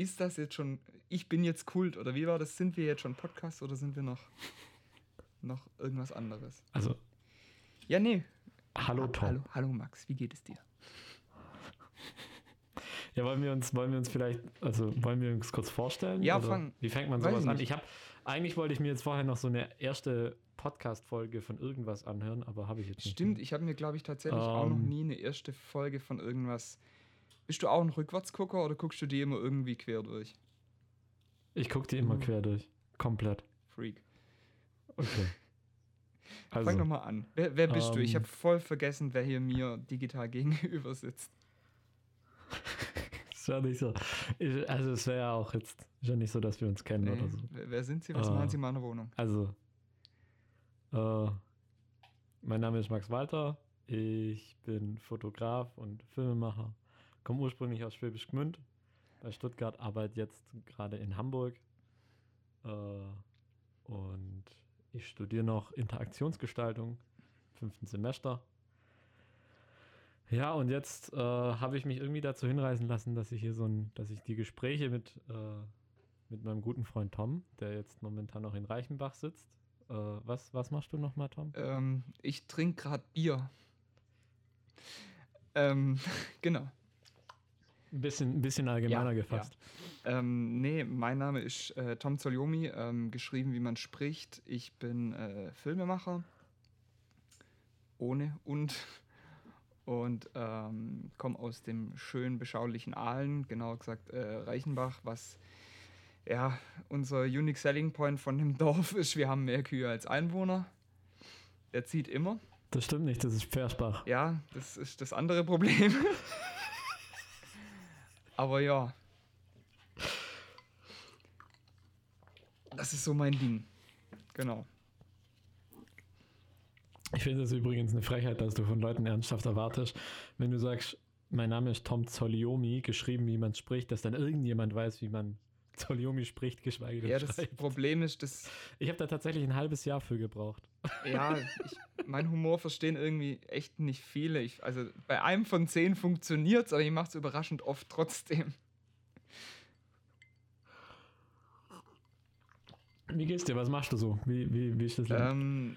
ist das jetzt schon, ich bin jetzt Kult oder wie war das? Sind wir jetzt schon Podcast oder sind wir noch, noch irgendwas anderes? Also. Ja, nee. Hallo Tom. Hallo, hallo Max, wie geht es dir? Ja, wollen wir uns, wollen wir uns vielleicht, also wollen wir uns kurz vorstellen? Ja, fang, Wie fängt man sowas an? Ich habe, eigentlich wollte ich mir jetzt vorher noch so eine erste Podcast-Folge von irgendwas anhören, aber habe ich jetzt nicht. Stimmt, ich habe mir, glaube ich, tatsächlich um, auch noch nie eine erste Folge von irgendwas. Bist du auch ein Rückwärtsgucker oder guckst du die immer irgendwie quer durch? Ich gucke die immer mhm. quer durch. Komplett. Freak. Okay. Also, Fang nochmal an. Wer, wer bist um, du? Ich habe voll vergessen, wer hier mir digital gegenüber sitzt. ist ja nicht so. Ich, also es wäre ja auch jetzt ja nicht so, dass wir uns kennen nee. oder so. Wer sind Sie? Was uh, machen Sie in meiner Wohnung? Also, uh, mein Name ist Max Walter. Ich bin Fotograf und Filmemacher. Komme ursprünglich aus Schwäbisch Gmünd bei Stuttgart, arbeite jetzt gerade in Hamburg. Uh, und ich studiere noch Interaktionsgestaltung, fünften Semester. Ja, und jetzt äh, habe ich mich irgendwie dazu hinreißen lassen, dass ich hier so ein, dass ich die Gespräche mit, äh, mit meinem guten Freund Tom, der jetzt momentan noch in Reichenbach sitzt. Äh, was, was machst du nochmal, Tom? Ähm, ich trinke gerade Bier. Ähm, genau. Ein bisschen, ein bisschen allgemeiner ja, gefasst. Ja. Ähm, nee, mein Name ist äh, Tom Zoliomi, ähm, geschrieben wie man spricht. Ich bin äh, Filmemacher. Ohne und und ähm, komme aus dem schönen, beschaulichen Aalen, genauer gesagt äh, Reichenbach, was ja unser Unique Selling Point von dem Dorf ist. Wir haben mehr Kühe als Einwohner. Er zieht immer. Das stimmt nicht, das ist Pfersbach. Ja, das ist das andere Problem. Aber ja. Das ist so mein Ding. Genau. Ich finde es übrigens eine Frechheit, dass du von Leuten ernsthaft erwartest, wenn du sagst, mein Name ist Tom Zoliomi, geschrieben, wie man spricht, dass dann irgendjemand weiß, wie man Zoliomi spricht, geschweige denn Ja, das schreibt. Problem ist, dass... Ich habe da tatsächlich ein halbes Jahr für gebraucht. Ja, ich, mein Humor verstehen irgendwie echt nicht viele. Ich, also bei einem von zehn funktioniert es, aber ich mache es überraschend oft trotzdem. Wie geht's dir? Was machst du so? Wie, wie, wie ist das Leben? Ähm,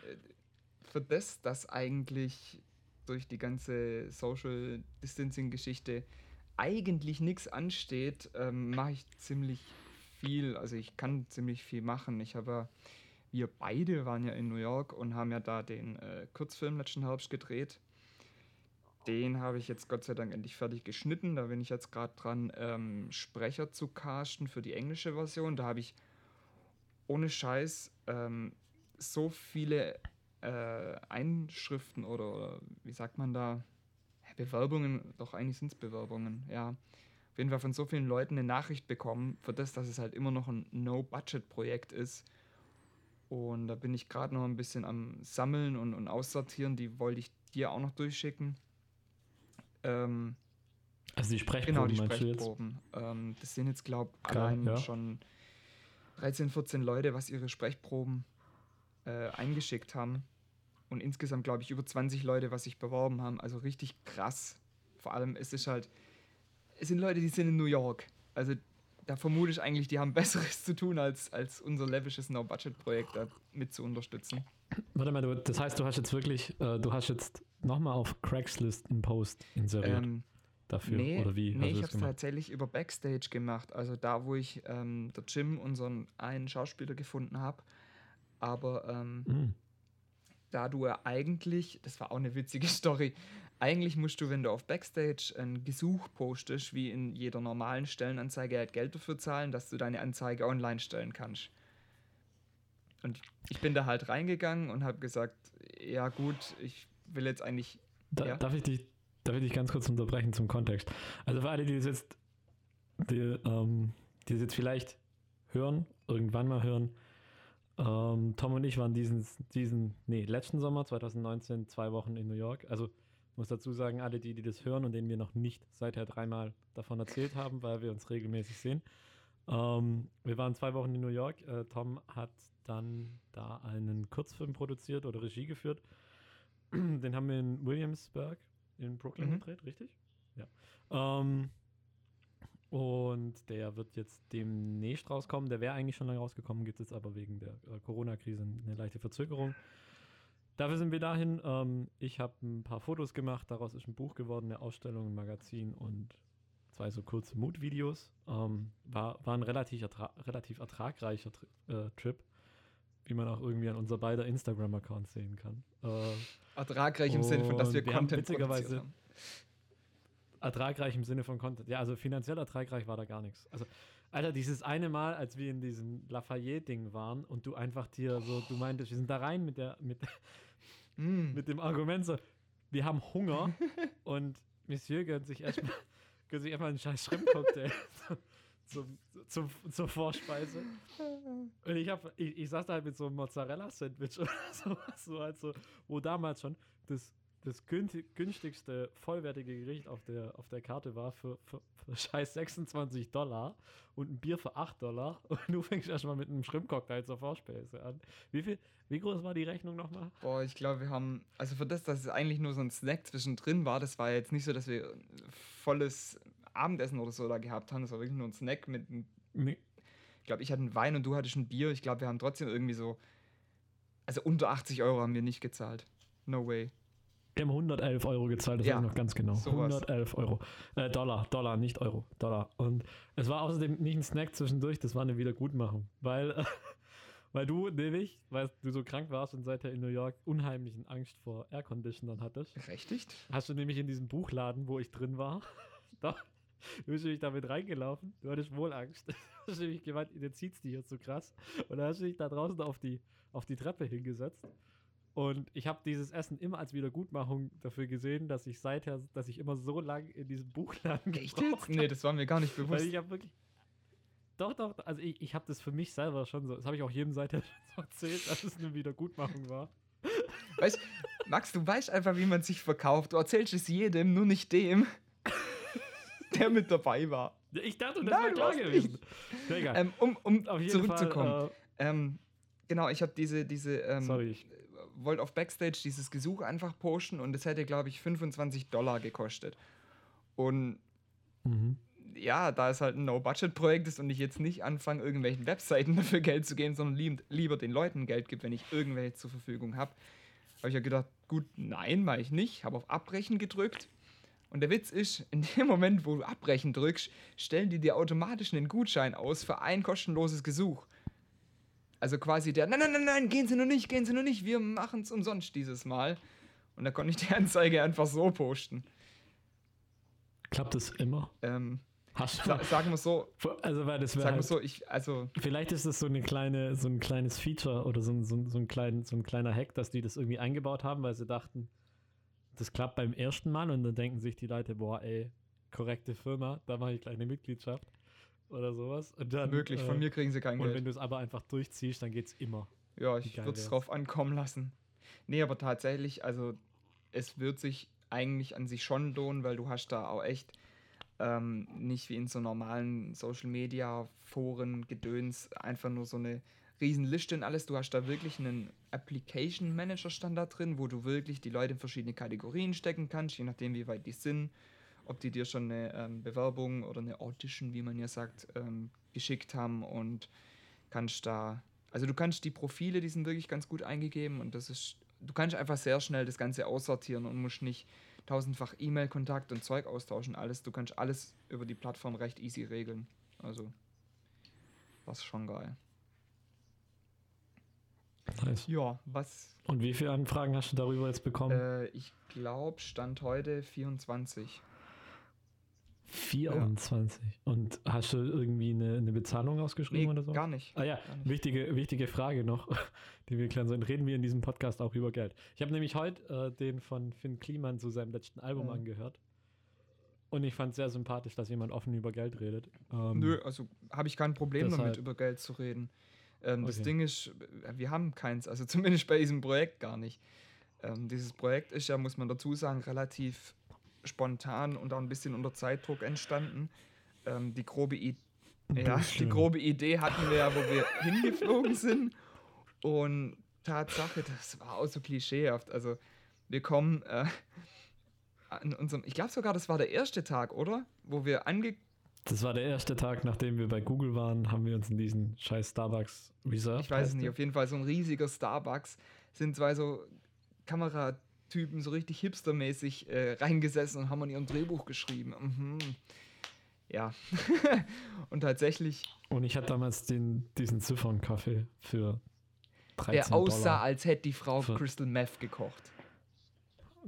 für das, dass eigentlich durch die ganze Social Distancing-Geschichte eigentlich nichts ansteht, ähm, mache ich ziemlich viel. Also ich kann ziemlich viel machen. Ich habe wir beide waren ja in New York und haben ja da den äh, Kurzfilm letzten Herbst gedreht. Den habe ich jetzt Gott sei Dank endlich fertig geschnitten. Da bin ich jetzt gerade dran, ähm, Sprecher zu casten für die englische Version. Da habe ich ohne Scheiß ähm, so viele äh, Einschriften oder, oder, wie sagt man da, Bewerbungen, doch eigentlich sind es Bewerbungen, ja. Jeden Fall von so vielen Leuten eine Nachricht bekommen, für das, dass es halt immer noch ein No-Budget-Projekt ist. Und da bin ich gerade noch ein bisschen am Sammeln und, und Aussortieren. Die wollte ich dir auch noch durchschicken. Ähm, also die Sprechproben. Genau, die Sprechproben. Ähm, das sind jetzt, glaube ich, allein ja. schon 13, 14 Leute, was ihre Sprechproben äh, eingeschickt haben und insgesamt, glaube ich, über 20 Leute, was sich beworben haben. Also richtig krass. Vor allem, es ist halt, es sind Leute, die sind in New York. Also da vermute ich eigentlich, die haben Besseres zu tun, als, als unser lavisches No-Budget-Projekt da mit zu unterstützen. Warte mal, du, das heißt, du hast jetzt wirklich, äh, du hast jetzt nochmal auf Craigslist einen Post inseriert ähm, dafür, nee, oder wie? Nee, ich habe es tatsächlich über Backstage gemacht, also da, wo ich ähm, der Jim, unseren einen Schauspieler gefunden habe. Aber ähm, mhm da du ja eigentlich, das war auch eine witzige Story, eigentlich musst du, wenn du auf Backstage ein Gesuch postest, wie in jeder normalen Stellenanzeige, halt Geld dafür zahlen, dass du deine Anzeige online stellen kannst. Und ich bin da halt reingegangen und habe gesagt, ja gut, ich will jetzt eigentlich... Da, ja? darf, ich dich, darf ich dich ganz kurz unterbrechen zum Kontext? Also für alle, die das jetzt, die, ähm, die das jetzt vielleicht hören, irgendwann mal hören, ähm, Tom und ich waren diesen, diesen, nee, letzten Sommer 2019 zwei Wochen in New York. Also muss dazu sagen, alle die, die das hören und denen wir noch nicht seither dreimal davon erzählt haben, weil wir uns regelmäßig sehen. Ähm, wir waren zwei Wochen in New York. Äh, Tom hat dann da einen Kurzfilm produziert oder Regie geführt. Den haben wir in Williamsburg in Brooklyn mhm. gedreht, richtig? Ja. Ähm, Und der wird jetzt demnächst rauskommen. Der wäre eigentlich schon lange rausgekommen, gibt es jetzt aber wegen der äh, Corona-Krise eine leichte Verzögerung. Dafür sind wir dahin. Ähm, ich habe ein paar Fotos gemacht, daraus ist ein Buch geworden, eine Ausstellung, ein Magazin und zwei so kurze Mood-Videos. Ähm, war, war ein relativ, ertra relativ ertragreicher Tri äh, Trip, wie man auch irgendwie an unser beider Instagram-Accounts sehen kann. Äh, Ertragreich im Sinne von, dass wir, wir haben Content witzigerweise- produziert haben. ertragreich im Sinne von Content. Ja, also finanziell ertragreich war da gar nichts. Also, Alter, dieses eine Mal, als wir in diesem Lafayette-Ding waren und du einfach dir so, du meintest, wir sind da rein mit der, mit, Mm. mit dem Argument so, wir haben Hunger und Monsieur gönnt sich erstmal gönnt sich erstmal einen scheiß Shrimp-Cocktail zum, zum, zur Vorspeise. Und ich, hab, ich, ich saß da halt mit so einem Mozzarella-Sandwich oder sowas, so halt so, wo damals schon das, das günstigste vollwertige Gericht auf der, auf der Karte war für, für, für scheiß 26 Dollar und ein Bier für 8 Dollar. Und du fängst erstmal mit einem Shrimp-Cocktail zur Vorspeise an. Wie, viel, wie groß war die Rechnung nochmal? Boah, ich glaube, wir haben, also für das, dass es eigentlich nur so ein Snack zwischendrin war, das war jetzt nicht so, dass wir volles Abendessen oder so da gehabt haben. Das war wirklich nur ein Snack mit, einem- Nee, ich glaube, ich hatte einen Wein und du hattest ein Bier. Ich glaube, wir haben trotzdem irgendwie so, also unter 80 Euro haben wir nicht gezahlt. No way. Wir haben 111 Euro gezahlt, das Ja, weiß ich noch ganz genau. sowas. 111 Euro. Äh, Dollar, Dollar, nicht Euro, Dollar. Und es war außerdem nicht ein Snack zwischendurch, das war eine Wiedergutmachung. Weil, äh, weil du nämlich, weil du so krank warst und seither in New York unheimlichen Angst vor Airconditionern hattest, Berechtigt? hast du nämlich in diesem Buchladen, wo ich drin war, da, du bist nämlich damit reingelaufen, du hattest wohl Angst. Du hast nämlich gemeint, dir zieht's die hier so krass. Und dann hast du dich da draußen auf die, auf die Treppe hingesetzt. Und ich habe dieses Essen immer als Wiedergutmachung dafür gesehen, dass ich seither, dass ich immer so lang in diesem Buchladen Echt jetzt? Nee, das war mir gar nicht Weil bewusst. ich habe wirklich. Doch, doch, also ich, ich habe das für mich selber schon so, das habe ich auch jedem seither so erzählt, dass es eine Wiedergutmachung war. Weißt, Max, du weißt einfach, wie man sich verkauft. Du erzählst es jedem, nur nicht dem, der mit dabei war. Ich dachte, das Nein, wäre klar gewesen. Ja. Ähm, um um Auf jeden zurückzukommen. Fall. Ähm, genau, ich habe diese, diese Äh, ähm, sorry, ich, wollte auf Backstage dieses Gesuch einfach posten und es hätte, glaube ich, 25 Dollar gekostet. Und mhm. ja, da es halt ein No-Budget-Projekt ist und ich jetzt nicht anfange, irgendwelchen Webseiten dafür Geld zu geben, sondern lieb, lieber den Leuten Geld gibt, wenn ich irgendwelche zur Verfügung habe, habe ich ja gedacht, gut, nein, mache ich nicht. Habe auf Abbrechen gedrückt. Und der Witz ist, in dem Moment, wo du Abbrechen drückst, stellen die dir automatisch einen Gutschein aus für ein kostenloses Gesuch. Also quasi der, nein, nein, nein, nein, gehen Sie nur nicht, gehen Sie nur nicht, wir machen es umsonst dieses Mal. Und da konnte ich die Anzeige einfach so posten. Klappt es immer? Ähm, Hast du, sa sagen wir so, also weil das wäre sagen halt, so, ich, also vielleicht ist das so eine kleine, so ein kleines Feature oder so ein, so ein, so ein, klein, so ein kleiner Hack, dass die das irgendwie eingebaut haben, weil sie dachten, das klappt beim ersten Mal und dann denken sich die Leute, boah, ey, korrekte Firma, da mache ich gleich eine Mitgliedschaft oder sowas. Und dann, möglich, von äh, mir kriegen sie kein Und wenn Geld. du es aber einfach durchziehst, dann geht's immer. Ja, ich würde es drauf ankommen lassen. Nee, aber tatsächlich, also es wird sich eigentlich an sich schon lohnen, weil du hast da auch echt ähm, nicht wie in so normalen Social Media Foren Gedöns einfach nur so eine riesen Liste und alles. Du hast da wirklich einen Application Manager Standard drin, wo du wirklich die Leute in verschiedene Kategorien stecken kannst, je nachdem wie weit die sind, ob die dir schon eine ähm, Bewerbung oder eine Audition, wie man ja sagt, ähm, geschickt haben und kannst da, also du kannst die Profile, die sind wirklich ganz gut eingegeben und das ist, du kannst einfach sehr schnell das Ganze aussortieren und musst nicht tausendfach E-Mail-Kontakt und Zeug austauschen, alles. Du kannst alles über die Plattform recht easy regeln. Also, ist schon geil. Nice. Ja, was, Und wie viele Anfragen hast du darüber jetzt bekommen? äh, ich glaube, Stand heute 24. 24. Und hast du irgendwie eine, eine Bezahlung ausgeschrieben Nee, oder so? gar nicht. Ah ja, nicht. wichtige, wichtige Frage noch, die wir klären sollen. Reden wir in diesem Podcast auch über Geld? Ich habe nämlich heute äh, den von Finn Kliman zu seinem letzten Album Mhm. angehört. Und ich fand es sehr sympathisch, dass jemand offen über Geld redet. Ähm, Nö, also habe ich kein Problem deshalb- damit, über Geld zu reden. Ähm, Das Okay. Ding ist, äh, wir haben keins, also zumindest bei diesem Projekt gar nicht. Ähm, dieses Projekt ist ja, muss man dazu sagen, relativ spontan und auch ein bisschen unter Zeitdruck entstanden. Ähm, die, grobe I ja, die grobe Idee hatten wir ja, wo wir hingeflogen sind. Und Tatsache, das war auch so klischeehaft. Also, wir kommen äh, an unserem, ich glaube sogar, das war der erste Tag, oder? Wo wir ange Das war der erste Tag, nachdem wir bei Google waren, haben wir uns in diesen scheiß Starbucks reserved. Ich weiß es nicht, auf jeden Fall so ein riesiger Starbucks. Sind zwei so Kameratypen, so richtig hipstermäßig äh, reingesessen und haben an ihrem Drehbuch geschrieben. Mhm. Ja. und tatsächlich. Und ich hatte damals den, diesen Ziffernkaffee für 13 Der aussah, Dollar. als hätte die Frau Für- Crystal Meth gekocht.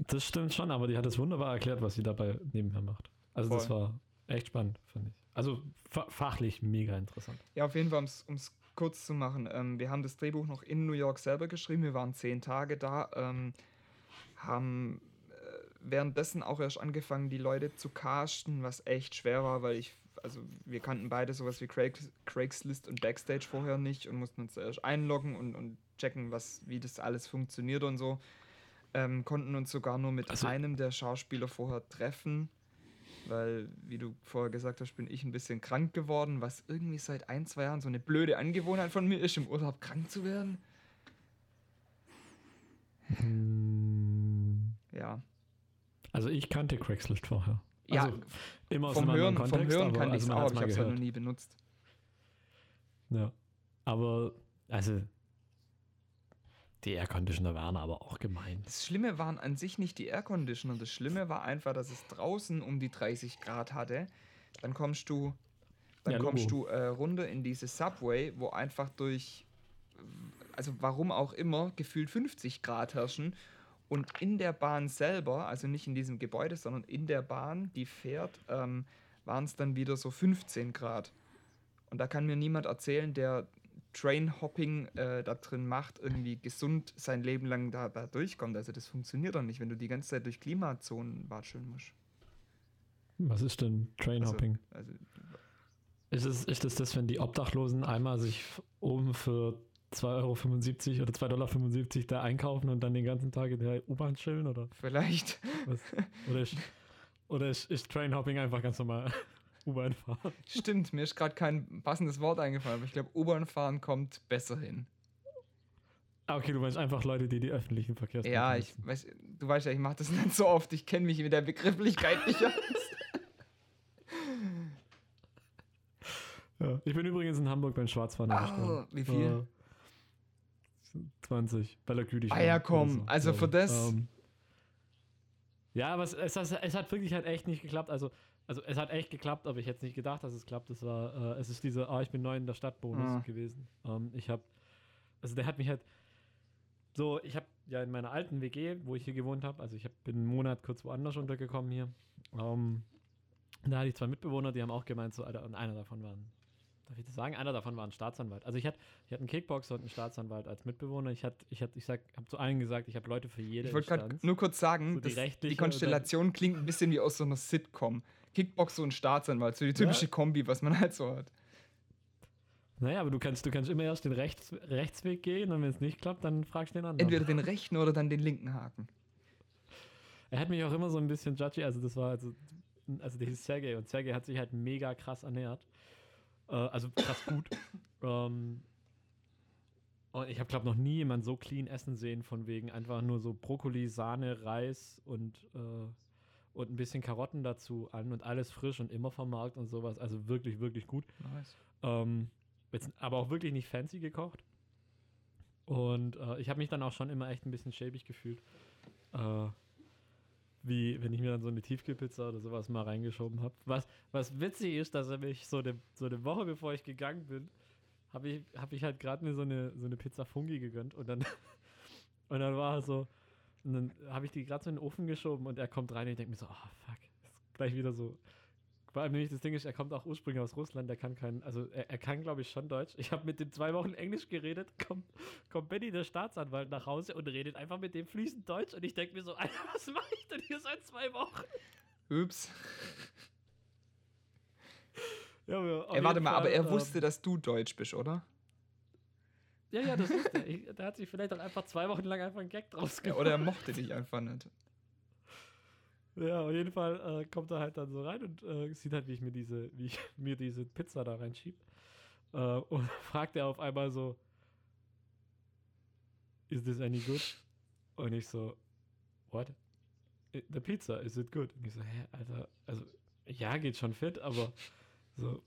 Das stimmt schon, aber die hat es wunderbar erklärt, was sie dabei nebenher macht. Also das Voll. war echt spannend, finde ich. Also fa fachlich mega interessant. Ja, auf jeden Fall, um es kurz zu machen. Ähm, wir haben das Drehbuch noch in New York selber geschrieben. Wir waren zehn Tage da. Ähm, haben äh, währenddessen auch erst angefangen, die Leute zu casten, was echt schwer war, weil ich, also wir kannten beide sowas wie Craig, Craigslist und Backstage vorher nicht und mussten uns erst einloggen und, und checken, was, wie das alles funktioniert und so. Ähm, konnten uns sogar nur mit Also- einem der Schauspieler vorher treffen, weil, wie du vorher gesagt hast, bin ich ein bisschen krank geworden, was irgendwie seit ein, zwei Jahren so eine blöde Angewohnheit von mir ist, im Urlaub krank zu werden. Hm, Ja. Also ich kannte Craigslist vorher. Ja, also immer aus vom Hören, vom Kontext, Hören aber, kann ich also es auch, aber ich habe es halt noch nie benutzt. Ja. Aber, also, die Air-Conditioner waren aber auch gemein. Das Schlimme waren an sich nicht die Airconditioner. Das Schlimme war einfach, dass es draußen um die 30 Grad hatte. Dann kommst du, dann Ja, kommst du äh, runter in diese Subway, wo einfach durch, also warum auch immer, gefühlt 50 Grad herrschen. Und in der Bahn selber, also nicht in diesem Gebäude, sondern in der Bahn, die fährt, ähm, waren es dann wieder so 15 Grad. Und da kann mir niemand erzählen, der Train-Hopping äh, da drin macht, irgendwie gesund sein Leben lang da, da durchkommt. Also das funktioniert doch nicht, wenn du die ganze Zeit durch Klimazonen watscheln musst. Was ist denn Trainhopping? Also, Ist, es, ist es das, wenn die Obdachlosen einmal sich oben für 2,75 Euro oder 2,75 Dollar da einkaufen und dann den ganzen Tag in der U-Bahn chillen? Oder, vielleicht. was? oder, ist, oder ist, ist Trainhopping einfach ganz normal U-Bahn fahren? Stimmt, mir ist gerade kein passendes Wort eingefallen, aber ich glaube, U-Bahn-Fahren kommt besser hin. Ah, okay, du meinst einfach Leute, die die öffentlichen Verkehrsmittel Ja, ich nutzen. weiß, du weißt ja, ich mache das nicht so oft, ich kenne mich mit der Begrifflichkeit nicht aus. Ja. Ich bin übrigens in Hamburg beim Schwarzfahren. Ah, gestorben. wie viel? Äh, 20, weil er gütig Ah ja, komm, also glaub für das- Ähm, ja, aber es, es, es, hat wirklich halt echt nicht geklappt. Also, also es hat echt geklappt, aber ich hätte nicht gedacht, dass es klappt. Es war, äh, es ist diese, ah, ich bin neu in der Stadt Bonus Ah. gewesen. Ähm, ich habe, also der hat mich halt so, ich habe ja in meiner alten WG, wo ich hier gewohnt habe, also ich hab, bin einen Monat kurz woanders untergekommen hier. Ähm, da hatte ich zwei Mitbewohner, die haben auch gemeint, so, Alter, und einer davon war ein, darf ich das sagen? Einer davon war ein Staatsanwalt. Also ich hatte, ich hatte einen Kickboxer und einen Staatsanwalt als Mitbewohner. Ich hatte, ich hatte, ich sag, habe zu allen gesagt, ich habe Leute für jede Ich wollte gerade nur kurz sagen, So die die Konstellation klingt ein bisschen wie aus so einer Sitcom. Kickboxer und Staatsanwalt, so die typische Ja. Kombi, was man halt so hat. Naja, aber du kannst, du kannst immer erst den Rechts, Rechtsweg gehen und wenn es nicht klappt, dann fragst du den anderen. Entweder den rechten oder dann den linken Haken. Er hat mich auch immer so ein bisschen judgy, also das war also, also der hieß Sergej und Sergej hat sich halt mega krass ernährt. Äh, also krass gut. ähm, und ich habe, glaube noch nie jemand so clean essen sehen, von wegen einfach nur so Brokkoli, Sahne, Reis und, äh, und ein bisschen Karotten dazu an und alles frisch und immer vom Markt und sowas. Also wirklich, wirklich gut. Nice. Ähm, jetzt, aber auch wirklich nicht fancy gekocht. Und äh, ich habe mich dann auch schon immer echt ein bisschen schäbig gefühlt. Äh, wie wenn ich mir dann so eine Tiefkühlpizza oder sowas mal reingeschoben habe. Was, was witzig ist, dass mich so eine, so eine Woche bevor ich gegangen bin, habe ich, hab ich halt gerade mir so eine, so eine Pizza Fungi gegönnt und dann, und dann war er so, und dann habe ich die gerade so in den Ofen geschoben und er kommt rein und ich denke mir so, oh fuck, ist gleich wieder so. Vor allem nämlich das Ding ist, er kommt auch ursprünglich aus Russland, er kann kein, also er, er kann glaube ich schon Deutsch. Ich habe mit dem zwei Wochen Englisch geredet, kommt, kommt Benny, der Staatsanwalt, nach Hause und redet einfach mit dem fließend Deutsch und ich denke mir so, Alter, was mache ich denn hier seit zwei Wochen? Ups. Ja, aber Ey, warte mal, aber er ähm, wusste, dass du Deutsch bist, oder? Ja, ja, das wusste er. Da hat sich vielleicht auch einfach zwei Wochen lang einfach ein Gag draus Ja, gemacht. oder er mochte dich einfach nicht. Ja, auf jeden Fall äh, kommt er halt dann so rein und äh, sieht halt, wie ich mir diese, wie ich mir diese Pizza da reinschieb. Äh, und fragt er auf einmal so, is this any good? Und ich so, what? The pizza, is it good? Und ich so, hä, Alter, also, ja, geht schon fit, aber So,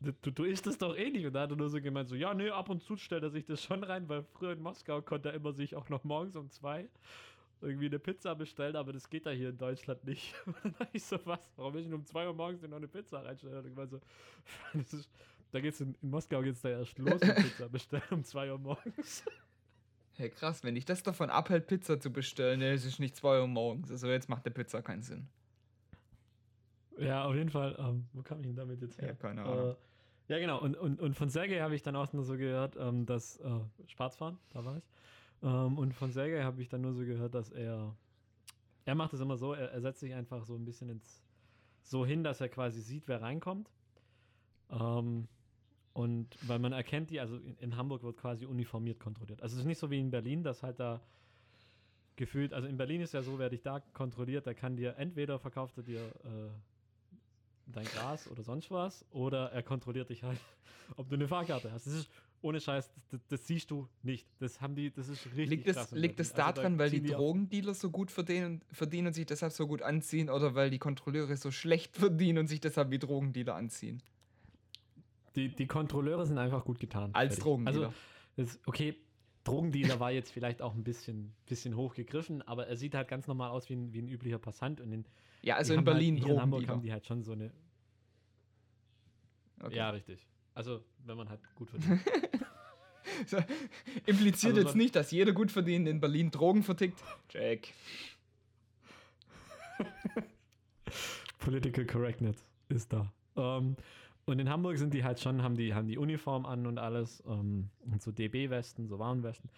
du, du isst es doch eh nicht. Und da hat er nur so gemeint, so, ja, nee, ab und zu stellt er sich das schon rein, weil früher in Moskau konnte er immer sich auch noch morgens um zwei irgendwie eine Pizza bestellen, aber das geht da hier in Deutschland nicht. Und dann dachte ich so, was? Warum will ich um zwei Uhr morgens noch eine Pizza reinstellen? Und ich so, ist, da geht's in, in Moskau geht's da erst los mit Pizza bestellen um zwei Uhr morgens. Hey, krass, wenn ich das davon abhält, Pizza zu bestellen, es ist nicht zwei Uhr morgens. Also jetzt macht der Pizza keinen Sinn. Ja, auf jeden Fall. Ähm, wo kam ich denn damit jetzt her? Ja, keine Ahnung. Äh, ja, genau. Und, und, und von Sergei habe ich dann auch nur so gehört, ähm, dass äh, Schwarzfahren, da war ich. Ähm, und von Sergei habe ich dann nur so gehört, dass er, er macht es immer so, er, er, setzt sich einfach so ein bisschen ins, so hin, dass er quasi sieht, wer reinkommt. Ähm, und weil man erkennt die, also in, in, Hamburg wird quasi uniformiert kontrolliert. Also es ist nicht so wie in Berlin, dass halt da gefühlt, also in Berlin ist ja so, wer dich da kontrolliert, der kann dir entweder verkauft er dir äh, dein Gras oder sonst was, oder er kontrolliert dich halt, ob du eine Fahrkarte hast. Das ist ohne Scheiß, das, das, siehst du nicht. Das haben die, das ist richtig Liegt es, liegt es also daran, da weil die, die Drogendealer so gut verdienen, verdienen und sich deshalb so gut anziehen oder weil die Kontrolleure so schlecht verdienen und sich deshalb wie Drogendealer anziehen? Die, die Kontrolleure sind einfach gut getan. Als fertig. Drogendealer. Also, das, okay, Drogendealer war jetzt vielleicht auch ein bisschen, bisschen hochgegriffen, aber er sieht halt ganz normal aus wie ein, wie ein üblicher Passant. Und in, ja, also in Berlin halt, in Hamburg haben die halt schon so eine. Okay. Ja, richtig. Also, wenn man halt gut verdient. so, impliziert also, jetzt nicht, dass jeder gut verdient in Berlin Drogen vertickt. Jack. Political Correctness ist da. Um, ähm, und in Hamburg sind die halt schon, haben die, haben die Uniform an und alles. Um, ähm, und so DB-Westen, so Warnwesten.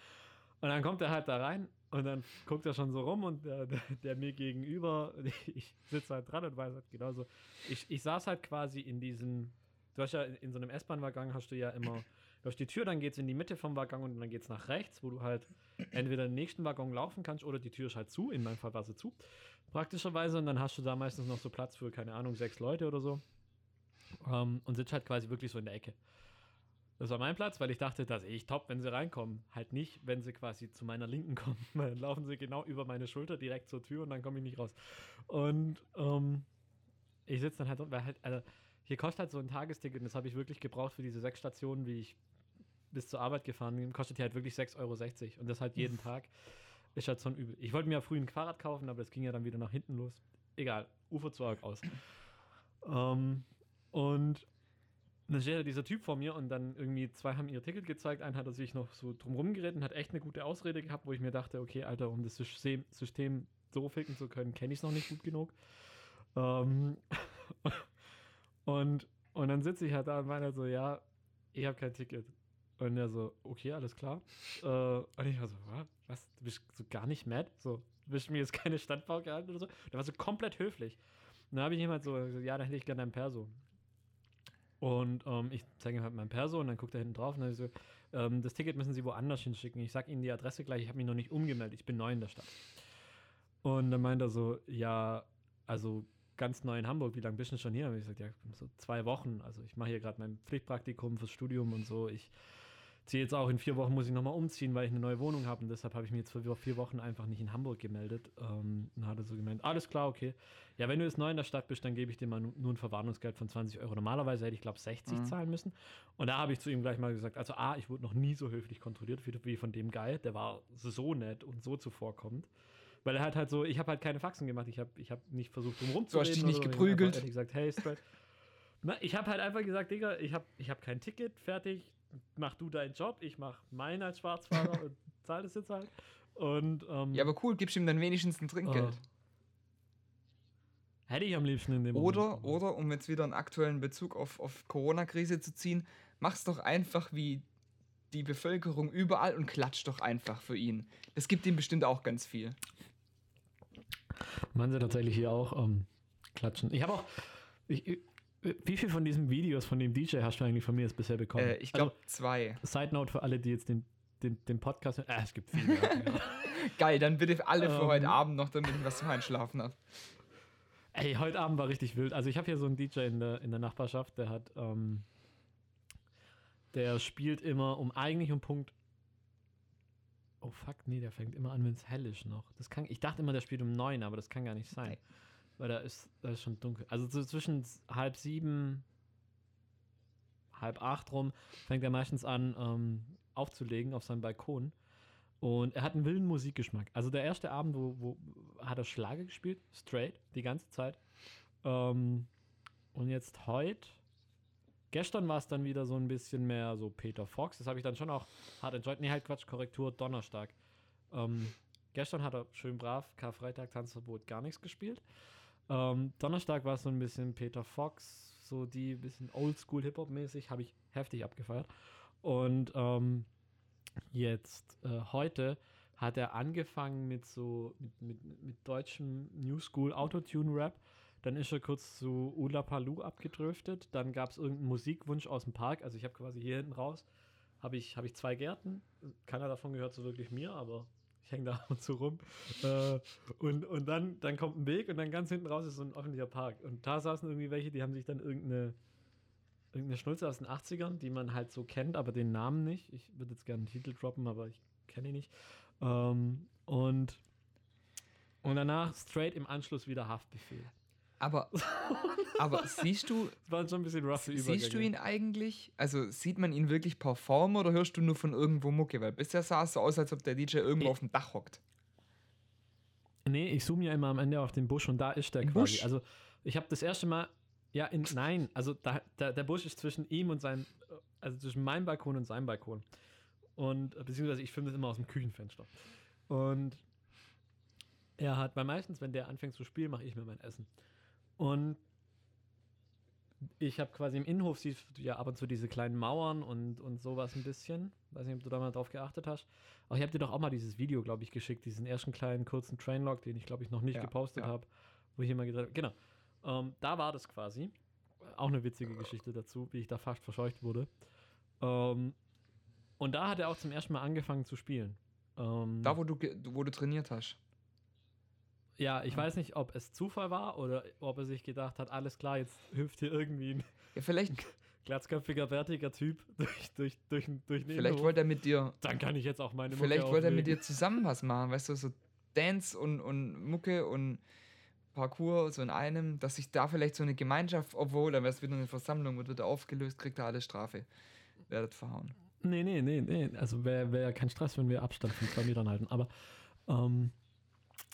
Und dann kommt er halt da rein und dann guckt er schon so rum und der, der, der mir gegenüber, ich sitze halt dran und weiß halt genauso. Ich, ich saß halt quasi in diesem Du hast ja in so einem S-Bahn-Waggon hast du ja immer durch die Tür, dann geht es in die Mitte vom Waggon und dann geht es nach rechts, wo du halt entweder den nächsten Waggon laufen kannst oder die Tür ist halt zu. In meinem Fall war sie zu. Praktischerweise. Und dann hast du da meistens noch so Platz für, keine Ahnung, sechs Leute oder so. Um, ähm, und sitzt halt quasi wirklich so in der Ecke. Das war mein Platz, weil ich dachte, dass ich top, wenn sie reinkommen. Halt nicht, wenn sie quasi zu meiner Linken kommen. Dann laufen sie genau über meine Schulter direkt zur Tür und dann komme ich nicht raus. Und ähm, ich sitze dann halt, weil halt, also, hier kostet halt so ein Tagesticket, das habe ich wirklich gebraucht für diese sechs Stationen, wie ich bis zur Arbeit gefahren bin, kostet hier halt wirklich 6,60 Euro. Und das halt jeden Tag. Ist halt schon übel. Ich wollte mir ja früh ein Fahrrad kaufen, aber das ging ja dann wieder nach hinten los. Egal, Ufer zu arg aus. ähm, und dann steht da dieser Typ vor mir und dann irgendwie zwei haben ihr Ticket gezeigt, einen hat er sich noch so drumherum geredet und hat echt eine gute Ausrede gehabt, wo ich mir dachte, okay, Alter, um das System, System so ficken zu können, kenne ich es noch nicht gut genug. Ähm, Und, und dann sitze ich halt da und meine so, ja, ich habe kein Ticket. Und er so, okay, alles klar. Äh, und ich war so, was? Du bist so gar nicht mad? So, du bist mir jetzt keine Standpauke gehalten oder so? Der war so komplett höflich. Und dann habe ich ihm halt so, ja, dann hätte ich gerne dein Perso. Und ähm, ich zeige ihm halt mein Perso und dann guckt er hinten drauf und dann so, ähm, das Ticket müssen Sie woanders hinschicken. Ich sage Ihnen die Adresse gleich, ich habe mich noch nicht umgemeldet, ich bin neu in der Stadt. Und dann meint er so, ja, also ganz neu in Hamburg. Wie lange bist du schon hier? Und ich gesagt, ja, so zwei Wochen. Also ich mache hier gerade mein Pflichtpraktikum fürs Studium und so. Ich ziehe jetzt auch in vier Wochen muss ich nochmal umziehen, weil ich eine neue Wohnung habe und deshalb habe ich mich jetzt für vier Wochen einfach nicht in Hamburg gemeldet. Ähm, und hatte so gemeint, alles klar, okay. Ja, wenn du jetzt neu in der Stadt bist, dann gebe ich dir mal nur ein Verwarnungsgeld von 20 Euro. Normalerweise hätte ich, glaube 60 mhm. zahlen müssen. Und da habe ich zu ihm gleich mal gesagt, also A, ich wurde noch nie so höflich kontrolliert wie von dem Guy. Der war so nett und so zuvorkommend. Weil er hat halt so, ich habe halt keine Faxen gemacht. Ich habe ich hab nicht versucht, drum rumzureden. Du hast dich nicht so. geprügelt. Ich habe gesagt, hey. Na, ich habe halt einfach gesagt, Digga, ich habe ich hab kein Ticket, fertig. Mach du deinen Job, ich mach meinen als Schwarzfahrer und zahl das jetzt halt. Und, ähm, ja, aber cool, gibst ihm dann wenigstens ein Trinkgeld. Uh, hätte ich am liebsten in dem Oder, Moment. oder, um jetzt wieder einen aktuellen Bezug auf, auf Corona-Krise zu ziehen, mach's doch einfach wie die Bevölkerung überall und klatsch doch einfach für ihn. Das gibt ihm bestimmt auch ganz viel. Man sie tatsächlich hier auch ähm, klatschen. Ich habe auch. Ich, wie viel von diesen Videos von dem DJ hast du eigentlich von mir jetzt bisher bekommen? Äh, ich glaube also, zwei. Side Note für alle, die jetzt den, den, den Podcast. Äh, es gibt viele. Geil, dann bitte alle für ähm, heute Abend noch, damit ich was zum Einschlafen habe. Ey, heute Abend war richtig wild. Also ich habe hier so einen DJ in der, in der Nachbarschaft, der hat, ähm, der spielt immer um eigentlich um Punkt Oh fuck, nee, der fängt immer an, wenn es hell ist noch. Das kann, ich dachte immer, der spielt um neun, aber das kann gar nicht sein. Weil da ist, da ist schon dunkel. Also so zwischen halb sieben halb acht rum, fängt er meistens an ähm, aufzulegen auf seinem Balkon. Und er hat einen wilden Musikgeschmack. Also der erste Abend, wo, wo hat er Schlager gespielt, straight, die ganze Zeit. Ähm, und jetzt heute, gestern war es dann wieder so ein bisschen mehr so Peter Fox. Das habe ich dann schon auch hart enjoyed. Nee, halt Quatsch, Korrektur, Donnerstag. Ähm, gestern hat er schön brav Karfreitag Tanzverbot gar nichts gespielt. Ähm, Donnerstag war es so ein bisschen Peter Fox, so die bisschen Oldschool Hip-Hop mäßig, habe ich heftig abgefeiert. Und ähm, jetzt äh, heute hat er angefangen mit so mit, mit, mit deutschem New School Autotune Rap. Dann ist er kurz zu Ula Palu abgedriftet. Dann gab es irgendeinen Musikwunsch aus dem Park. Also ich habe quasi hier hinten raus habe ich, hab ich zwei Gärten. Keiner davon gehört so wirklich mir, aber ich hänge da ab und zu rum. Äh, und und dann, dann kommt ein Weg und dann ganz hinten raus ist so ein öffentlicher Park. Und da saßen irgendwie welche, die haben sich dann irgendeine, irgendeine Schnulze aus den 80ern, die man halt so kennt, aber den Namen nicht. Ich würde jetzt gerne einen Titel droppen, aber ich kenne ihn nicht. Ähm, und, und danach straight im Anschluss wieder Haftbefehl. Aber, aber siehst du, Das waren schon ein bisschen roughe siehst du Übergänge. ihn eigentlich? Also sieht man ihn wirklich performen oder hörst du nur von irgendwo Mucke? Weil bisher sah es so aus, als ob der DJ irgendwo Ich- auf dem Dach hockt. Nee, ich zoome ja immer am Ende auf den Busch und da ist der Im quasi. Busch? Also ich habe das erste Mal, ja, in, nein, also da, da, der Busch ist zwischen ihm und seinem, also zwischen meinem Balkon und seinem Balkon. Und beziehungsweise ich filme das immer aus dem Küchenfenster. Und er hat, weil meistens, wenn der anfängt zu spielen, mache ich mir mein Essen. Und ich habe quasi im Innenhof siehst du ja ab und zu diese kleinen Mauern und, und sowas ein bisschen. Weiß nicht, ob du da mal drauf geachtet hast. Aber ich habe dir doch auch mal dieses Video, glaube ich, geschickt, diesen ersten kleinen kurzen Trainlog, den ich, glaube ich, noch nicht Ja, gepostet ja. habe, wo ich immer gedreht Genau. Ähm, da war das quasi. Auch eine witzige Geschichte dazu, wie ich da fast verscheucht wurde. Ähm, und da hat er auch zum ersten Mal angefangen zu spielen. Ähm, Da, wo du, wo du trainiert hast. Ja, ich weiß nicht, ob es Zufall war oder ob er sich gedacht hat, alles klar, jetzt hüpft hier irgendwie ein Ja, vielleicht glatzköpfiger, bärtiger Typ durch, durch, durch, durch den vielleicht wollte er mit dir, Dann kann ich jetzt auch meine vielleicht Mucke wollte er mit dir zusammen was machen, weißt du, so Dance und, und Mucke und Parkour so in einem, dass sich da vielleicht so eine Gemeinschaft, obwohl, dann wäre es wieder eine Versammlung, wird wieder aufgelöst, kriegt er alle Strafe. Werdet verhauen. Nee, nee, nee, nee. Also wäre wär ja kein Stress, wenn wir Abstand von zwei Metern halten. Aber, ähm,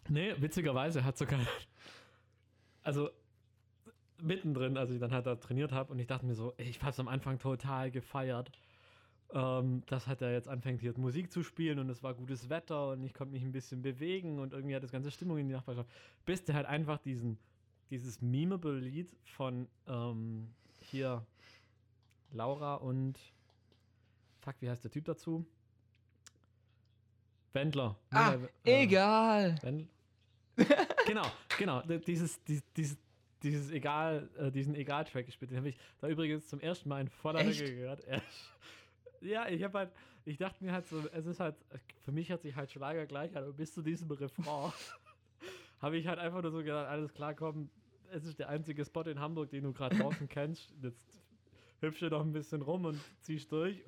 nee, witzigerweise hat sogar, also mittendrin, als ich dann halt da trainiert habe und ich dachte mir so, ey, ich hab's am Anfang total gefeiert, ähm, dass halt er jetzt anfängt hier Musik zu spielen und es war gutes Wetter und ich konnte mich ein bisschen bewegen und irgendwie hat das ganze Stimmung in die Nachbarschaft. Bis der halt einfach diesen, dieses memeable Lied von ähm, hier Laura und fuck, wie heißt der Typ dazu? Wendler. Ah, äh, egal. Wendl- genau, genau. Dieses, dieses, dieses, Egal, äh, diesen Egal-Track gespielt. Den habe ich da übrigens zum ersten Mal in voller Echt? Länge gehört. Ja, ich habe halt, ich dachte mir halt so, es ist halt, für mich hat sich halt Schlager gleich an, bis zu diesem Refrain habe ich halt einfach nur so gedacht, alles klar, komm, es ist der einzige Spot in Hamburg, den du gerade draußen kennst. Jetzt hüpfst du noch ein bisschen rum und ziehst durch.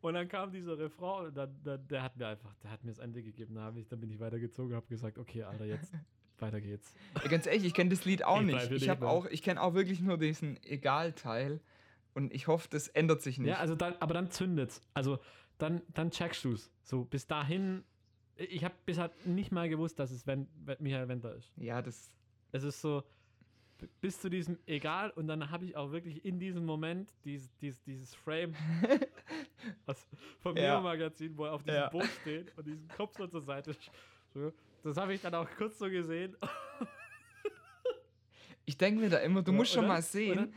Und dann kam dieser Refrain und dann, dann, der hat mir einfach, der hat mir das Ende gegeben. Da ich, dann bin ich weitergezogen, habe gesagt, okay, Alter, jetzt weiter geht's. Ja, ganz ehrlich, ich kenne das Lied auch Ich nicht. Ich habe ne? auch, ich kenne auch wirklich nur diesen Egal-Teil und ich hoffe, das ändert sich nicht. Ja, also dann, aber dann zündet's. Also dann, dann checkst du's. So, bis dahin, ich habe bis halt nicht mal gewusst, dass es Wen, Michael Wendler ist. ja, das Es ist so, bis zu diesem Egal und dann habe ich auch wirklich in diesem Moment dies, dies, dieses Frame aus, vom Ja. Neo-Magazin, wo er auf diesem Ja. Boot steht und diesen Kopf so zur Seite. So, das habe ich dann auch kurz so gesehen. Ich denke mir da immer, du Ja, musst schon oder? mal sehen.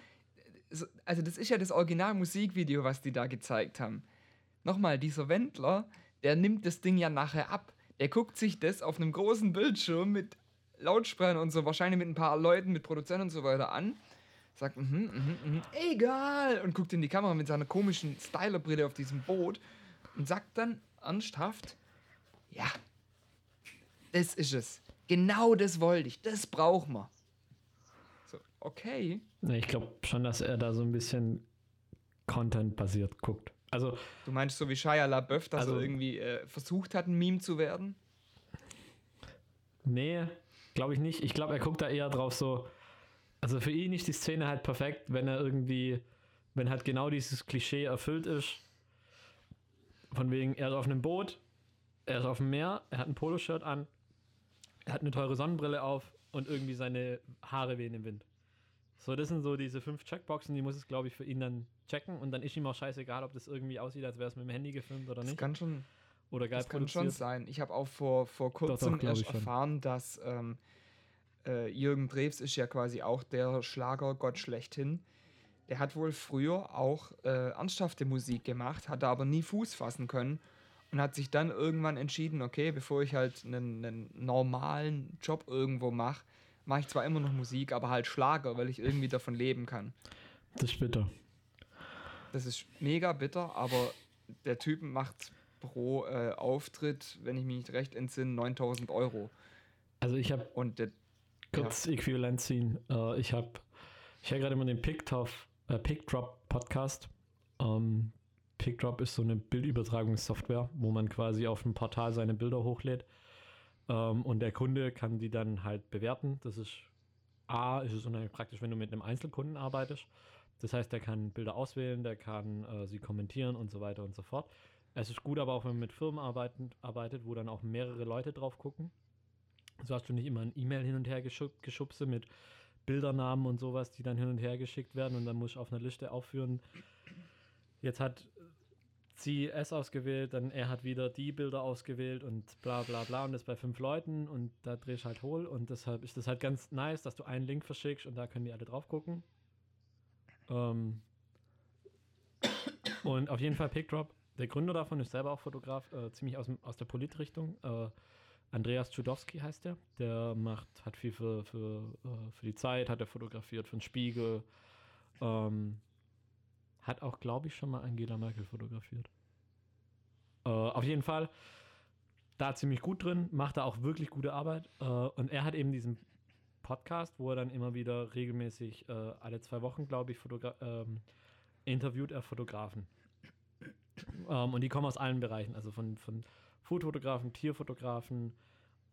so- Also, das ist ja das Original-Musikvideo, was die da gezeigt haben. Nochmal, dieser Wendler, der nimmt das Ding ja nachher ab. Der guckt sich das auf einem großen Bildschirm mit Lautsprechern und so, wahrscheinlich mit ein paar Leuten, mit Produzenten und so weiter an. Sagt, mhm, mhm, mhm, egal. Und guckt in die Kamera mit seiner komischen Stylerbrille auf diesem Boot und sagt dann ernsthaft, ja, das ist es. Genau das wollte ich. Das brauchen wir. So, okay. Ich glaube schon, dass er da so ein bisschen Content-basiert guckt. Also, Du meinst so wie Shia LaBeouf, dass Also- er irgendwie äh, versucht hat, ein Meme zu werden? nee, glaube ich nicht. Ich glaube, er guckt da eher drauf so. Also für ihn ist die Szene halt perfekt, wenn er irgendwie wenn halt genau dieses Klischee erfüllt ist, von wegen, er ist auf einem Boot, er ist auf dem Meer, er hat ein Poloshirt an, er hat eine teure Sonnenbrille auf und irgendwie seine Haare wehen im Wind. So, das sind so diese fünf Checkboxen, die muss es, glaube ich, für ihn dann checken und dann ist ihm auch scheißegal, ob das irgendwie aussieht, als wäre es mit dem Handy gefilmt oder Das nicht. kann schon, Oder geil das kann schon produziert. sein. Ich habe auch vor, vor doch, kurzem ich schon. erfahren, dass ähm, äh, Jürgen Drews ist ja quasi auch der Schlagergott schlechthin. Der hat wohl früher auch äh, ernsthafte Musik gemacht, hat da aber nie Fuß fassen können und hat sich dann irgendwann entschieden, okay, bevor ich halt einen, einen normalen Job irgendwo mache, mache ich zwar immer noch Musik, aber halt Schlager, weil ich irgendwie davon leben kann. Das ist bitter. Das ist mega bitter, aber der Typ macht pro äh, Auftritt, wenn ich mich nicht recht entsinne, 9000 Euro. Also ich habe Und der, kurz Äquivalent ziehen. Äh, ich habe ich höre gerade immer den Pickdrop, äh, Pickdrop Podcast. Ähm, Pickdrop ist so eine Bildübertragungssoftware, wo man quasi auf dem Portal seine Bilder hochlädt. Ähm, und der Kunde kann die dann halt bewerten. Das ist A, ist es unheimlich praktisch, wenn du mit einem Einzelkunden arbeitest. Das heißt, der kann Bilder auswählen, der kann äh, sie kommentieren und so weiter und so fort. Es ist gut aber auch, wenn man mit Firmen arbeiten, arbeitet, wo dann auch mehrere Leute drauf gucken. So hast du nicht immer ein E-Mail hin und her geschub, geschubse mit Bildernamen und sowas, die dann hin und her geschickt werden und dann muss ich auf einer Liste aufführen. Jetzt hat sie es ausgewählt, dann er hat wieder die Bilder ausgewählt und bla bla bla und das bei fünf Leuten und da dreh ich halt hohl und deshalb ist das halt ganz nice, dass du einen Link verschickst und da können die alle drauf gucken. Ähm und auf jeden Fall Pickdrop. Der Gründer davon ist selber auch Fotograf, äh, ziemlich aus, aus der Politrichtung. Äh, Andreas Czudowski heißt der. Der macht, hat viel für, für, äh, für die Zeit, hat er fotografiert, für den Spiegel. Ähm, hat auch, glaube ich, schon mal Angela Merkel fotografiert. Äh, auf jeden Fall da ziemlich gut drin, macht da auch wirklich gute Arbeit. Äh, und er hat eben diesen Podcast, wo er dann immer wieder regelmäßig, äh, alle zwei Wochen, glaube ich, ähm, interviewt er Fotografen. Ähm, und die kommen aus allen Bereichen, also von, von Foodfotografen, Tierfotografen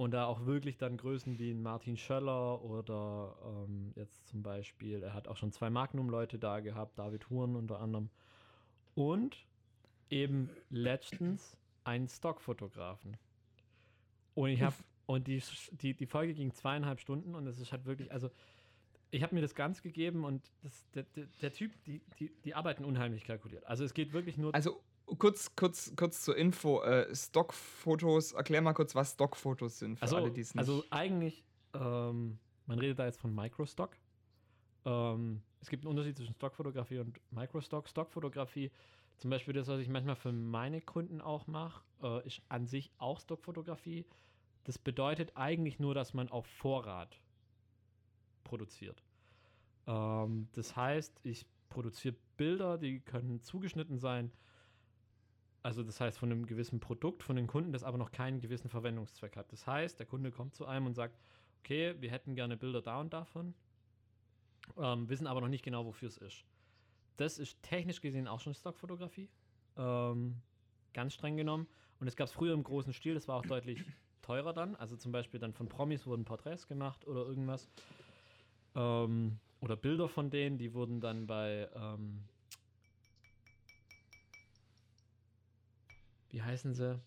und da auch wirklich dann Größen wie ein Martin Schöller oder ähm, jetzt zum Beispiel, er hat auch schon zwei Magnum-Leute da gehabt, David Huren unter anderem. Und eben letztens einen Stockfotografen. Und ich habe, und die, die, die Folge ging zweieinhalb Stunden und es ist halt wirklich, also ich habe mir das ganz gegeben und das, der, der, der Typ, die, die, die arbeiten unheimlich kalkuliert. Also es geht wirklich nur. also kurz, kurz, kurz zur Info, äh, Stockfotos, erklär mal kurz, was Stockfotos sind für Also, alle, die es nicht... also eigentlich, ähm, man redet da jetzt von Microstock. Ähm, es gibt einen Unterschied zwischen Stockfotografie und Microstock. Stockfotografie, zum Beispiel das, was ich manchmal für meine Kunden auch mache, äh, ist an sich auch Stockfotografie. Das bedeutet eigentlich nur, dass man auf Vorrat produziert. Ähm, das heißt, ich produziere Bilder, die können zugeschnitten sein. Also das heißt von einem gewissen Produkt von den Kunden, das aber noch keinen gewissen Verwendungszweck hat. Das heißt, der Kunde kommt zu einem und sagt, okay, wir hätten gerne Bilder da und davon, ähm, wissen aber noch nicht genau, wofür es ist. Das ist technisch gesehen auch schon Stockfotografie, ähm, ganz streng genommen. Und es gab es früher im großen Stil, das war auch deutlich teurer dann. Also zum Beispiel dann von Promis wurden Porträts gemacht oder irgendwas. Ähm, oder Bilder von denen, die wurden dann bei, ähm, wie heißen sie?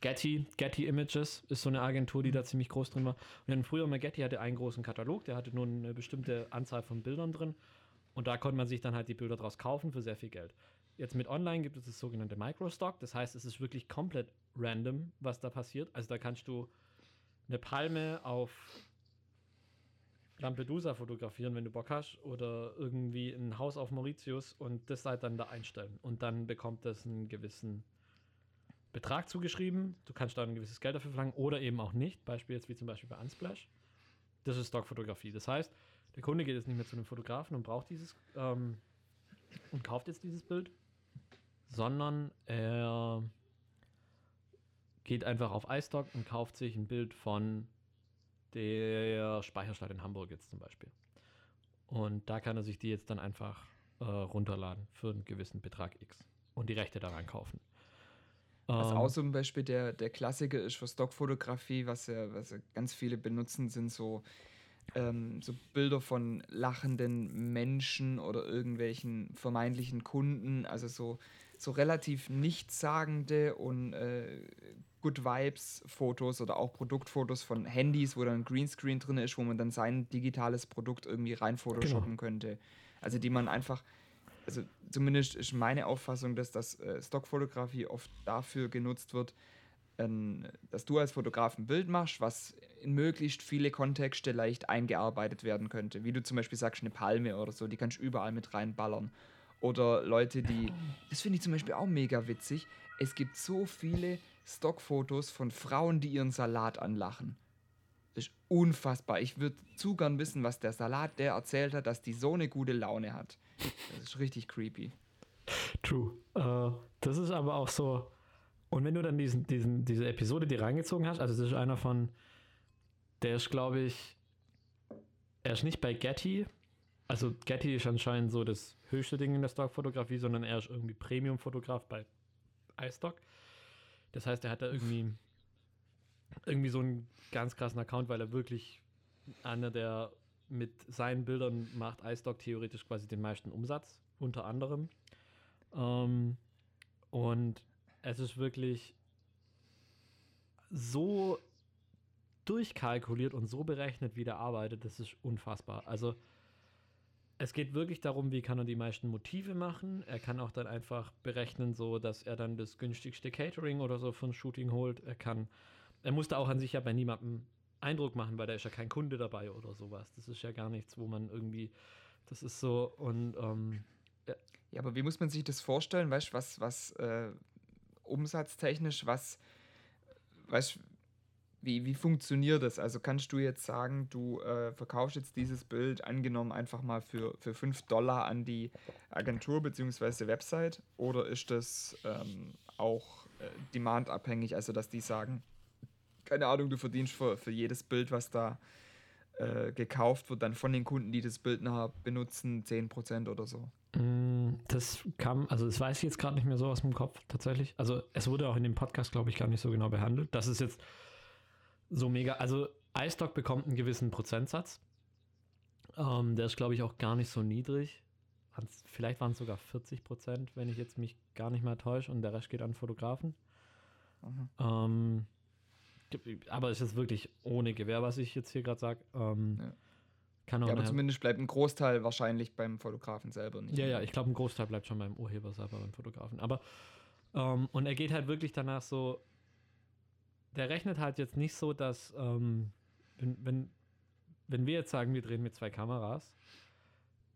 Getty, Getty Images ist so eine Agentur, die da ziemlich groß drin war. Und dann früher mal Getty hatte einen großen Katalog, der hatte nur eine bestimmte Anzahl von Bildern drin. Und da konnte man sich dann halt die Bilder draus kaufen für sehr viel Geld. Jetzt mit Online gibt es das sogenannte Microstock. Das heißt, es ist wirklich komplett random, was da passiert. Also da kannst du eine Palme auf Lampedusa fotografieren, wenn du Bock hast, oder irgendwie ein Haus auf Mauritius und das halt dann da einstellen. Und dann bekommt das einen gewissen Betrag zugeschrieben. Du kannst da ein gewisses Geld dafür verlangen oder eben auch nicht. Beispiel jetzt wie zum Beispiel bei Unsplash. Das ist Stockfotografie. Das heißt, der Kunde geht jetzt nicht mehr zu einem Fotografen und braucht dieses ähm, und kauft jetzt dieses Bild, sondern er geht einfach auf iStock und kauft sich ein Bild von der Speicherstadt in Hamburg jetzt zum Beispiel. Und da kann er sich die jetzt dann einfach äh, runterladen für einen gewissen Betrag X und die Rechte daran kaufen. Was Ähm, auch zum Beispiel der, der Klassiker ist für Stockfotografie, was ja, was ja ganz viele benutzen, sind so ähm, so Bilder von lachenden Menschen oder irgendwelchen vermeintlichen Kunden, also so, so relativ nichtssagende und äh, Good Vibes Fotos oder auch Produktfotos von Handys, wo dann ein Greenscreen drin ist, wo man dann sein digitales Produkt irgendwie rein photoshoppen genau. könnte. Also die man einfach, also zumindest ist meine Auffassung, dass das äh, Stockfotografie oft dafür genutzt wird, ähm, dass du als Fotograf ein Bild machst, was in möglichst viele Kontexte leicht eingearbeitet werden könnte. Wie du zum Beispiel sagst, eine Palme oder so, die kannst du überall mit reinballern. Oder Leute, die, das finde ich zum Beispiel auch mega witzig, es gibt so viele Stockfotos von Frauen, die ihren Salat anlachen. Das ist unfassbar. Ich würde zu gern wissen, was der Salat, der erzählt hat, dass die so eine gute Laune hat. Das ist richtig creepy. True. Uh, das ist aber auch so. Und wenn du dann diesen, diesen, diese Episode die reingezogen hast, also das ist einer von, der ist, glaube ich, er ist nicht bei Getty. Also Getty ist anscheinend so das höchste Ding in der Stockfotografie, sondern er ist irgendwie Premium-Fotograf bei iStock. Das heißt, er hat da irgendwie, irgendwie so einen ganz krassen Account, weil er wirklich einer der mit seinen Bildern macht iStock theoretisch quasi den meisten Umsatz, unter anderem. Ähm, und es ist wirklich so durchkalkuliert und so berechnet, wie der arbeitet, das ist unfassbar. Also es geht wirklich darum, wie kann er die meisten Motive machen. Er kann auch dann einfach berechnen, so dass er dann das günstigste Catering oder so von Shooting holt. Er kann, er muss da auch an sich ja bei niemandem Eindruck machen, weil da ist ja kein Kunde dabei oder sowas. Das ist ja gar nichts, wo man irgendwie, das ist so und ähm, ja. ja. aber wie muss man sich das vorstellen? Weißt du, was, was äh, umsatztechnisch, was, weißt wie, wie funktioniert das? Also kannst du jetzt sagen, du äh, verkaufst jetzt dieses Bild angenommen einfach mal für, für 5 Dollar an die Agentur bzw. Website oder ist das ähm, auch äh, demandabhängig, also dass die sagen, keine Ahnung, du verdienst für, für jedes Bild, was da äh, gekauft wird, dann von den Kunden, die das Bild nachher benutzen, 10% oder so? Mm, das kam, also das weiß ich jetzt gerade nicht mehr so aus dem Kopf tatsächlich. Also es wurde auch in dem Podcast, glaube ich, gar nicht so genau behandelt. Das ist jetzt so mega. Also iStock bekommt einen gewissen Prozentsatz. Ähm, der ist, glaube ich, auch gar nicht so niedrig. Vielleicht waren es sogar 40 Prozent, wenn ich jetzt mich gar nicht mehr täusche, und der Rest geht an Fotografen. Mhm. Ähm, aber es ist wirklich ohne Gewehr, was ich jetzt hier gerade sage. Ähm, ja. Kann auch ja, aber zumindest bleibt ein Großteil wahrscheinlich beim Fotografen selber nicht. Ja, ja, ich der rechnet halt jetzt nicht so, dass, ähm, wenn, wenn, wenn wir jetzt sagen, wir drehen mit zwei Kameras,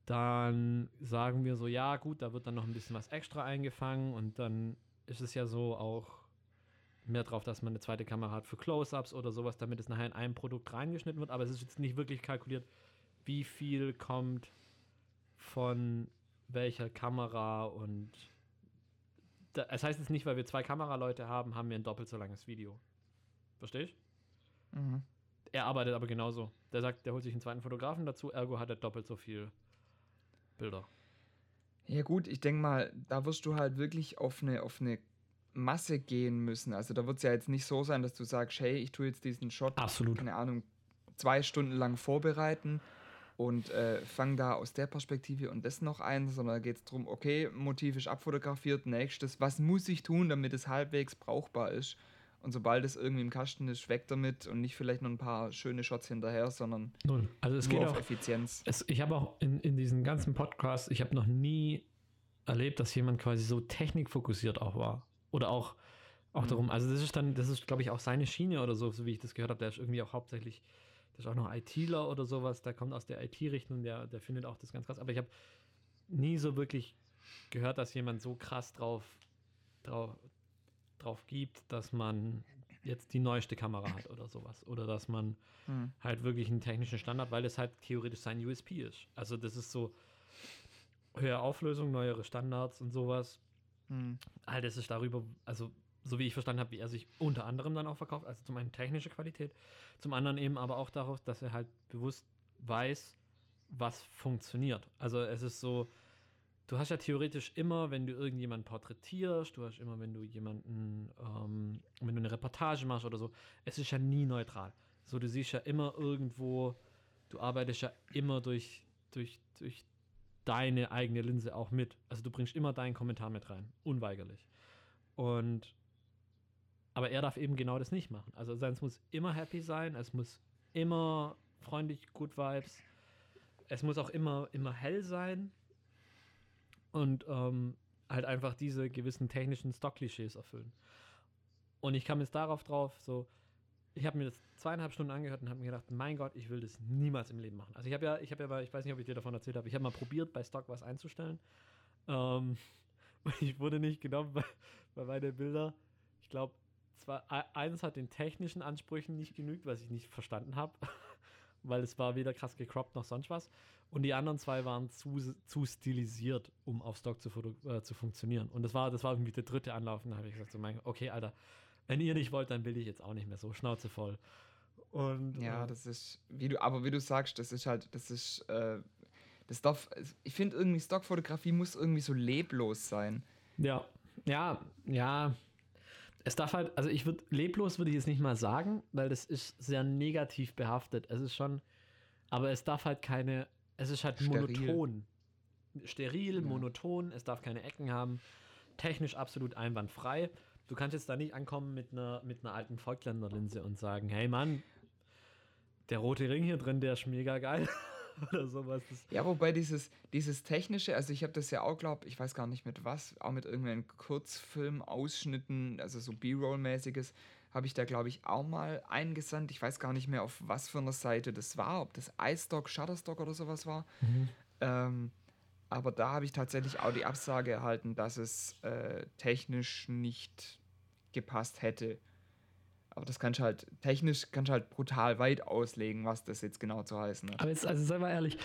dann sagen wir so, ja, gut, da wird dann noch ein bisschen was extra eingefangen und dann ist es ja so auch mehr drauf, dass man eine zweite Kamera hat für Close-ups oder sowas, damit es nachher in ein Produkt reingeschnitten wird, aber es ist jetzt nicht wirklich kalkuliert, wie viel kommt von welcher Kamera und es heißt jetzt nicht, weil wir zwei Kameraleute haben, haben wir ein doppelt so langes Video. Verstehst du? Mhm. Er arbeitet aber genauso. Der sagt, der holt sich einen zweiten Fotografen dazu, ergo hat er doppelt so viel Bilder. Ja, gut, ich denke mal, da wirst du halt wirklich auf eine, auf eine Masse gehen müssen. Also da wird es ja jetzt nicht so sein, dass du sagst, hey, ich tue jetzt diesen Shot, Absolut. keine Ahnung, zwei Stunden lang vorbereiten und äh, fang da aus der Perspektive und das noch ein, sondern da geht es darum, okay, Motiv ist abfotografiert, nächstes, was muss ich tun, damit es halbwegs brauchbar ist? Und sobald es irgendwie im Kasten ist, weg damit und nicht vielleicht noch ein paar schöne Shots hinterher, sondern Null. Also es nur geht auf auch, Effizienz. Es, ich habe auch in, in diesen ganzen Podcasts, ich habe noch nie erlebt, dass jemand quasi so technikfokussiert auch war. Oder auch, auch mhm. darum, also das ist dann, das ist, glaube ich, auch seine Schiene oder so, so wie ich das gehört habe. Der ist irgendwie auch hauptsächlich, der ist auch noch ITler oder sowas, der kommt aus der IT-Richtung, der, der findet auch das ganz krass. Aber ich habe nie so wirklich gehört, dass jemand so krass drauf, drauf, drauf gibt, dass man jetzt die neueste Kamera hat oder sowas. Oder dass man mhm. halt wirklich einen technischen Standard, weil es halt theoretisch sein USP ist. Also das ist so höhere Auflösung, neuere Standards und sowas. Mhm. All das ist darüber, also so wie ich verstanden habe, wie er sich unter anderem dann auch verkauft, also zum einen technische Qualität, zum anderen eben aber auch darauf, dass er halt bewusst weiß, was funktioniert. Also es ist so, du hast ja theoretisch immer, wenn du irgendjemanden porträtierst, du hast immer, wenn du jemanden, ähm, wenn du eine Reportage machst oder so, es ist ja nie neutral. So, du siehst ja immer irgendwo, du arbeitest ja immer durch, durch, durch deine eigene Linse auch mit. Also du bringst immer deinen Kommentar mit rein, unweigerlich. Und aber er darf eben genau das nicht machen. Also es muss immer happy sein, es muss immer freundlich, gut Vibes. Es muss auch immer, immer hell sein. Und ähm, halt einfach diese gewissen technischen Stock-Klischees erfüllen. Und ich kam jetzt darauf drauf, so, ich habe mir das zweieinhalb Stunden angehört und habe mir gedacht, mein Gott, ich will das niemals im Leben machen. Also ich habe ja, ich habe ja, mal, ich weiß nicht, ob ich dir davon erzählt habe, ich habe mal probiert, bei Stock was einzustellen. Ähm, ich wurde nicht genommen bei, bei meinen Bildern. Ich glaube, eins hat den technischen Ansprüchen nicht genügt, was ich nicht verstanden habe, weil es war weder krass gecroppt noch sonst was. Und die anderen zwei waren zu, zu stilisiert, um auf Stock zu, äh, zu funktionieren. Und das war, das war irgendwie der dritte Anlauf. Und da habe ich gesagt, so mein, okay, Alter, wenn ihr nicht wollt, dann will ich jetzt auch nicht mehr so. Schnauze voll. Und, ja, äh, das ist, wie du, aber wie du sagst, das ist halt, das ist, äh, das darf, ich finde irgendwie Stockfotografie muss irgendwie so leblos sein. Ja, ja, ja. Es darf halt, also ich würde, leblos würde ich jetzt nicht mal sagen, weil das ist sehr negativ behaftet. Es ist schon, aber es darf halt keine, es ist halt Steril. monoton. Steril, ja. monoton, es darf keine Ecken haben, technisch absolut einwandfrei. Du kannst jetzt da nicht ankommen mit einer, mit einer alten Falkländer-Linse und sagen, hey Mann, der rote Ring hier drin, der ist mega geil. Oder sowas. Das ja, wobei dieses, dieses technische, also ich habe das ja auch, glaube ich, weiß gar nicht mit was, auch mit irgendeinen Kurzfilm-Ausschnitten, also so B-Roll-mäßiges, habe ich da, glaube ich, auch mal eingesandt. Ich weiß gar nicht mehr, auf was für einer Seite das war, ob das iStock, Shutterstock oder sowas war. Mhm. Ähm, aber da habe ich tatsächlich auch die Absage erhalten, dass es äh, technisch nicht gepasst hätte. Aber das kannst du halt, technisch kannst du halt brutal weit auslegen, was das jetzt genau zu heißen hat. Aber jetzt, also sei mal ehrlich,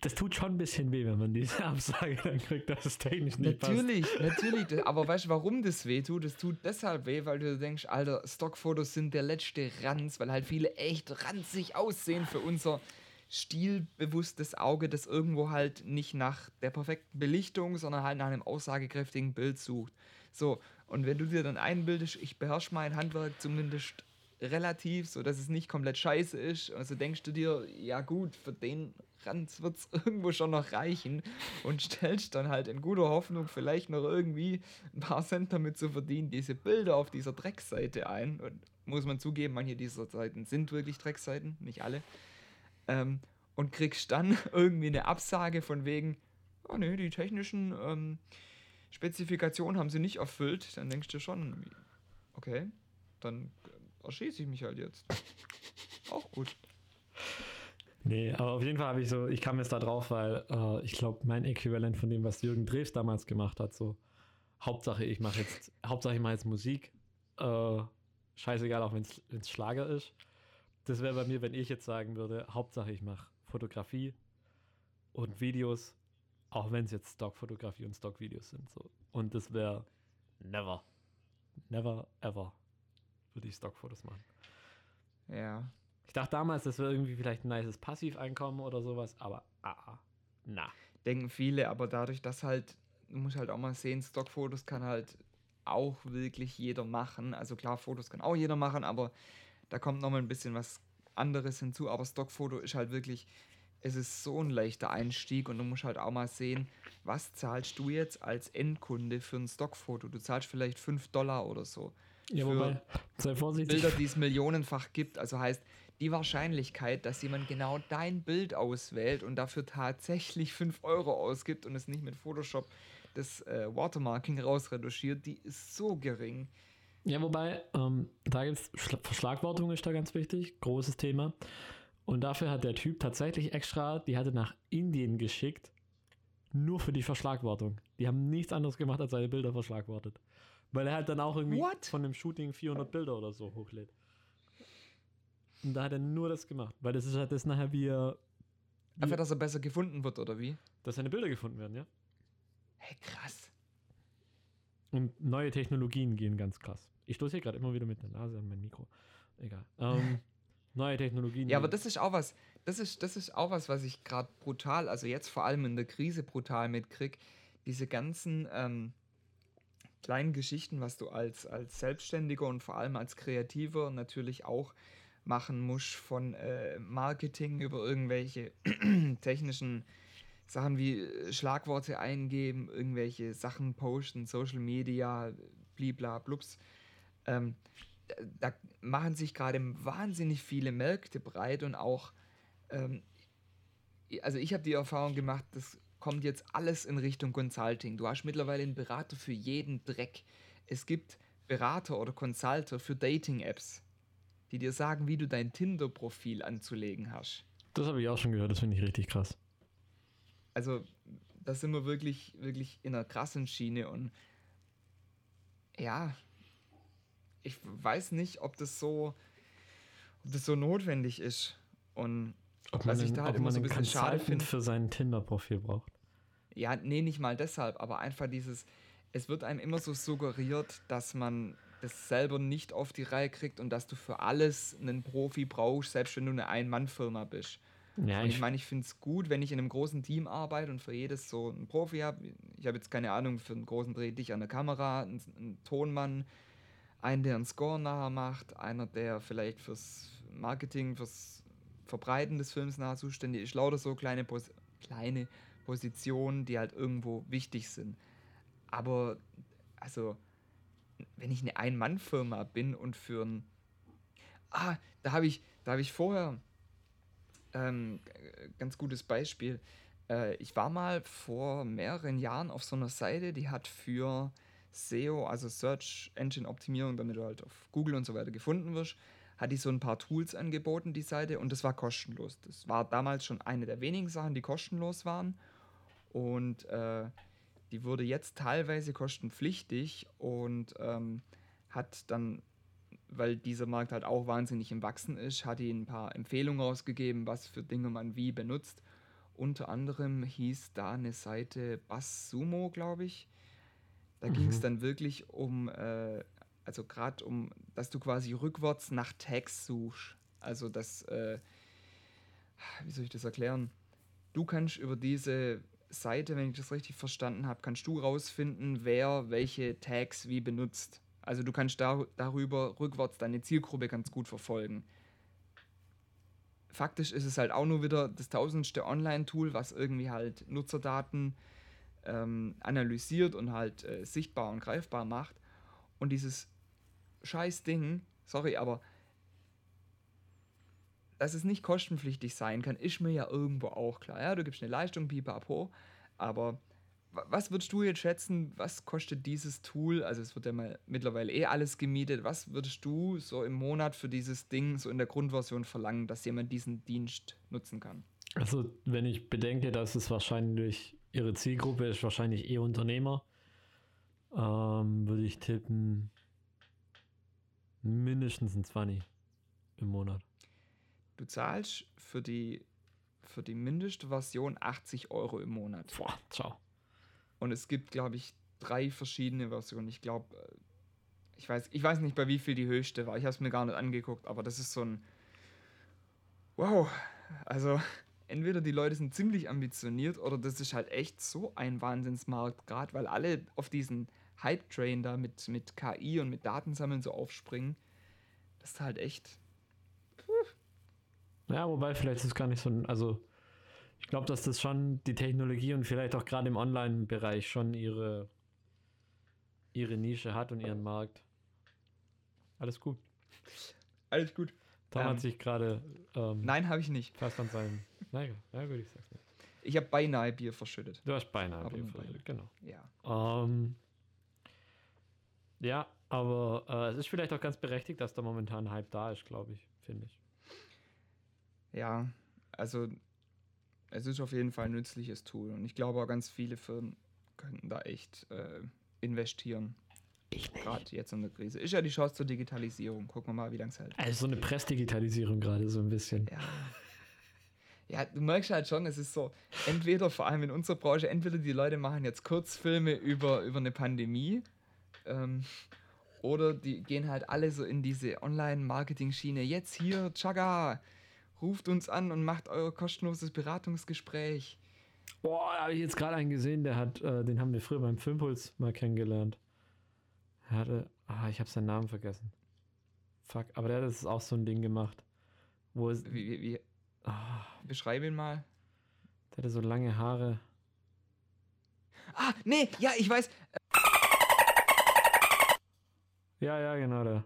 das tut schon ein bisschen weh, wenn man diese Absage dann kriegt, dass es technisch nicht natürlich, passt. Natürlich, natürlich. Aber weißt du, warum das weh tut? Das tut deshalb weh, weil du denkst, Alter, Stockfotos sind der letzte Ranz, weil halt viele echt ranzig aussehen für unser stilbewusstes Auge, das irgendwo halt nicht nach der perfekten Belichtung, sondern halt nach einem aussagekräftigen Bild sucht. So, und wenn du dir dann einbildest, ich beherrsche mein Handwerk zumindest relativ, so dass es nicht komplett scheiße ist, also denkst du dir, ja gut, für den Ranz wird es irgendwo schon noch reichen und stellst dann halt in guter Hoffnung vielleicht noch irgendwie ein paar Cent damit zu verdienen, diese Bilder auf dieser Dreckseite ein. Und muss man zugeben, manche dieser Seiten sind wirklich Dreckseiten, nicht alle. Ähm, und kriegst dann irgendwie eine Absage von wegen, oh ne, die technischen ähm, Spezifikationen haben sie nicht erfüllt, dann denkst du schon, okay, dann erschieße ich mich halt jetzt. Auch gut. Nee, aber auf jeden Fall habe ich so, ich kam jetzt da drauf, weil äh, ich glaube, mein Äquivalent von dem, was Jürgen Drews damals gemacht hat, so Hauptsache ich mache jetzt, Hauptsache ich mache jetzt Musik, äh, scheißegal, auch wenn es Schlager ist. Das wäre bei mir, wenn ich jetzt sagen würde, Hauptsache ich mache Fotografie und Videos auch wenn es jetzt Stockfotografie und Stockvideos sind. So. Und das wäre never, never, ever würde ich Stockfotos machen. Ja. Ich dachte damals, das wäre irgendwie vielleicht ein nices Passiveinkommen oder sowas, aber ah, ah, na. Denken viele, aber dadurch, dass halt, du musst halt auch mal sehen, Stockfotos kann halt auch wirklich jeder machen. Also klar, Fotos kann auch jeder machen, aber da kommt nochmal ein bisschen was anderes hinzu. Aber Stockfoto ist halt wirklich es ist so ein leichter Einstieg und du musst halt auch mal sehen, was zahlst du jetzt als Endkunde für ein Stockfoto? Du zahlst vielleicht 5 Dollar oder so. Ja, für wobei, sei vorsichtig. Bilder, die es millionenfach gibt. Also heißt, die Wahrscheinlichkeit, dass jemand genau dein Bild auswählt und dafür tatsächlich 5 Euro ausgibt und es nicht mit Photoshop das äh, Watermarking rausretuschiert, die ist so gering. Ja, wobei, ähm, da gibt es Verschlagwortung ist da ganz wichtig, großes Thema. Und dafür hat der Typ tatsächlich extra, die hatte nach Indien geschickt, nur für die Verschlagwortung. Die haben nichts anderes gemacht, als seine Bilder verschlagwortet. Weil er halt dann auch irgendwie What? von dem Shooting 400 Bilder oder so hochlädt. Und da hat er nur das gemacht. Weil das ist halt das nachher wie er. Wie Einfach, dass er besser gefunden wird, oder wie? Dass seine Bilder gefunden werden, ja. Hey, krass. Und neue Technologien gehen ganz krass. Ich stoße hier gerade immer wieder mit der Nase an mein Mikro. Egal. Ähm, Neue Technologien. Ja, aber das ist auch was, das ist, das ist auch was, was ich gerade brutal, also jetzt vor allem in der Krise brutal mitkriege. Diese ganzen ähm, kleinen Geschichten, was du als, als Selbstständiger und vor allem als Kreativer natürlich auch machen musst, von äh, Marketing über irgendwelche technischen Sachen wie äh, Schlagworte eingeben, irgendwelche Sachen posten, Social Media, blibla, blups. Ähm, da machen sich gerade wahnsinnig viele Märkte breit und auch, ähm, also ich habe die Erfahrung gemacht, das kommt jetzt alles in Richtung Consulting. Du hast mittlerweile einen Berater für jeden Dreck. Es gibt Berater oder Consulter für Dating-Apps, die dir sagen, wie du dein Tinder-Profil anzulegen hast. Das habe ich auch schon gehört, das finde ich richtig krass. Also, da sind wir wirklich, wirklich in einer krassen Schiene und ja, ich weiß nicht, ob das so, ob das so notwendig ist. Und ob man, was ich da halt immer so ein bisschen schade finde. für sein Tinder-Profil braucht. Ja, nee, nicht mal deshalb, aber einfach dieses, es wird einem immer so suggeriert, dass man das selber nicht auf die Reihe kriegt und dass du für alles einen Profi brauchst, selbst wenn du eine Ein-Mann-Firma bist. Ja, und ich meine, ich finde es gut, wenn ich in einem großen Team arbeite und für jedes so einen Profi habe. Ich habe jetzt keine Ahnung, für einen großen Dreh dich an der Kamera, einen, einen Tonmann, einen, der einen Score nachher macht, einer, der vielleicht fürs Marketing, fürs Verbreiten des Films nachher zuständig ist. Lauter so kleine, Pos kleine Positionen, die halt irgendwo wichtig sind. Aber, also, wenn ich eine Ein-Mann-Firma bin und für ein. Ah, da habe ich, hab ich vorher ähm, ganz gutes Beispiel. Äh, ich war mal vor mehreren Jahren auf so einer Seite, die hat für SEO, also Search Engine Optimierung, damit du halt auf Google und so weiter gefunden wirst, hat die so ein paar Tools angeboten, die Seite, und das war kostenlos. Das war damals schon eine der wenigen Sachen, die kostenlos waren. Und äh, die wurde jetzt teilweise kostenpflichtig und ähm, hat dann, weil dieser Markt halt auch wahnsinnig im Wachsen ist, hat die ein paar Empfehlungen rausgegeben, was für Dinge man wie benutzt. Unter anderem hieß da eine Seite Basssumo, glaube ich. Da mhm. ging es dann wirklich um, äh, also gerade um, dass du quasi rückwärts nach Tags suchst. Also das, äh, wie soll ich das erklären? Du kannst über diese Seite, wenn ich das richtig verstanden habe, kannst du rausfinden, wer welche Tags wie benutzt. Also du kannst dar darüber rückwärts deine Zielgruppe ganz gut verfolgen. Faktisch ist es halt auch nur wieder das tausendste Online-Tool, was irgendwie halt Nutzerdaten ähm, analysiert und halt äh, sichtbar und greifbar macht. Und dieses scheiß Ding, sorry, aber dass es nicht kostenpflichtig sein kann, ist mir ja irgendwo auch klar. Ja, du gibst eine Leistung, pipapo, aber was würdest du jetzt schätzen, was kostet dieses Tool? Also es wird ja mal mittlerweile eh alles gemietet. Was würdest du so im Monat für dieses Ding so in der Grundversion verlangen, dass jemand diesen Dienst nutzen kann? Also wenn ich bedenke, dass es wahrscheinlich ihre Zielgruppe ist wahrscheinlich eh Unternehmer, ähm, würde ich tippen mindestens ein 20 im Monat. Du zahlst für die, für die Mindestversion 80 Euro im Monat. Boah, ciao. Und es gibt, glaube ich, drei verschiedene Versionen. Ich glaube, äh, ich weiß, ich weiß nicht, bei wie viel die höchste war. Ich habe es mir gar nicht angeguckt, aber das ist so ein. Wow. Also, entweder die Leute sind ziemlich ambitioniert oder das ist halt echt so ein Wahnsinnsmarkt, gerade weil alle auf diesen Hype-Train da mit, mit KI und mit Datensammeln so aufspringen. Das ist halt echt ja, wobei vielleicht ist es gar nicht so ein, also ich glaube, dass das schon die Technologie und vielleicht auch gerade im Online-Bereich schon ihre, ihre Nische hat und ihren Markt. Alles gut. Alles gut. Tom ähm, hat sich gerade. Ähm, nein, habe ich nicht. Fast an seinem. Nein, ja, gut, ich sag's nicht. Ich habe beinahe Bier verschüttet. Du hast beinahe aber Bier verschüttet, genau. Ja. Ähm, ja, aber äh, es ist vielleicht auch ganz berechtigt, dass da momentan Hype da ist, glaube ich, finde ich. Ja, also es ist auf jeden Fall ein nützliches Tool und ich glaube auch ganz viele Firmen könnten da echt äh, investieren. Ich nicht. Gerade jetzt in der Krise. Ist ja die Chance zur Digitalisierung. Gucken wir mal, wie lange es hält. Also so eine Pressdigitalisierung gerade so ein bisschen. Ja. Ja, du merkst halt schon, es ist so, entweder, vor allem in unserer Branche, entweder die Leute machen jetzt Kurzfilme über, über eine Pandemie ähm, oder die gehen halt alle so in diese Online-Marketing-Schiene. Jetzt hier, Chaga, ruft uns an und macht euer kostenloses Beratungsgespräch. Boah, da habe ich jetzt gerade einen gesehen, der hat, äh, den haben wir früher beim Filmpuls mal kennengelernt. Er hatte, ah, ich habe seinen Namen vergessen. Fuck, aber der hat das auch so ein Ding gemacht. Wo es. Wie, wie, wie, Ah, beschreibe ihn mal. der hatte so lange Haare. Ah, nee, ja, ich weiß. Ja, ja, genau der.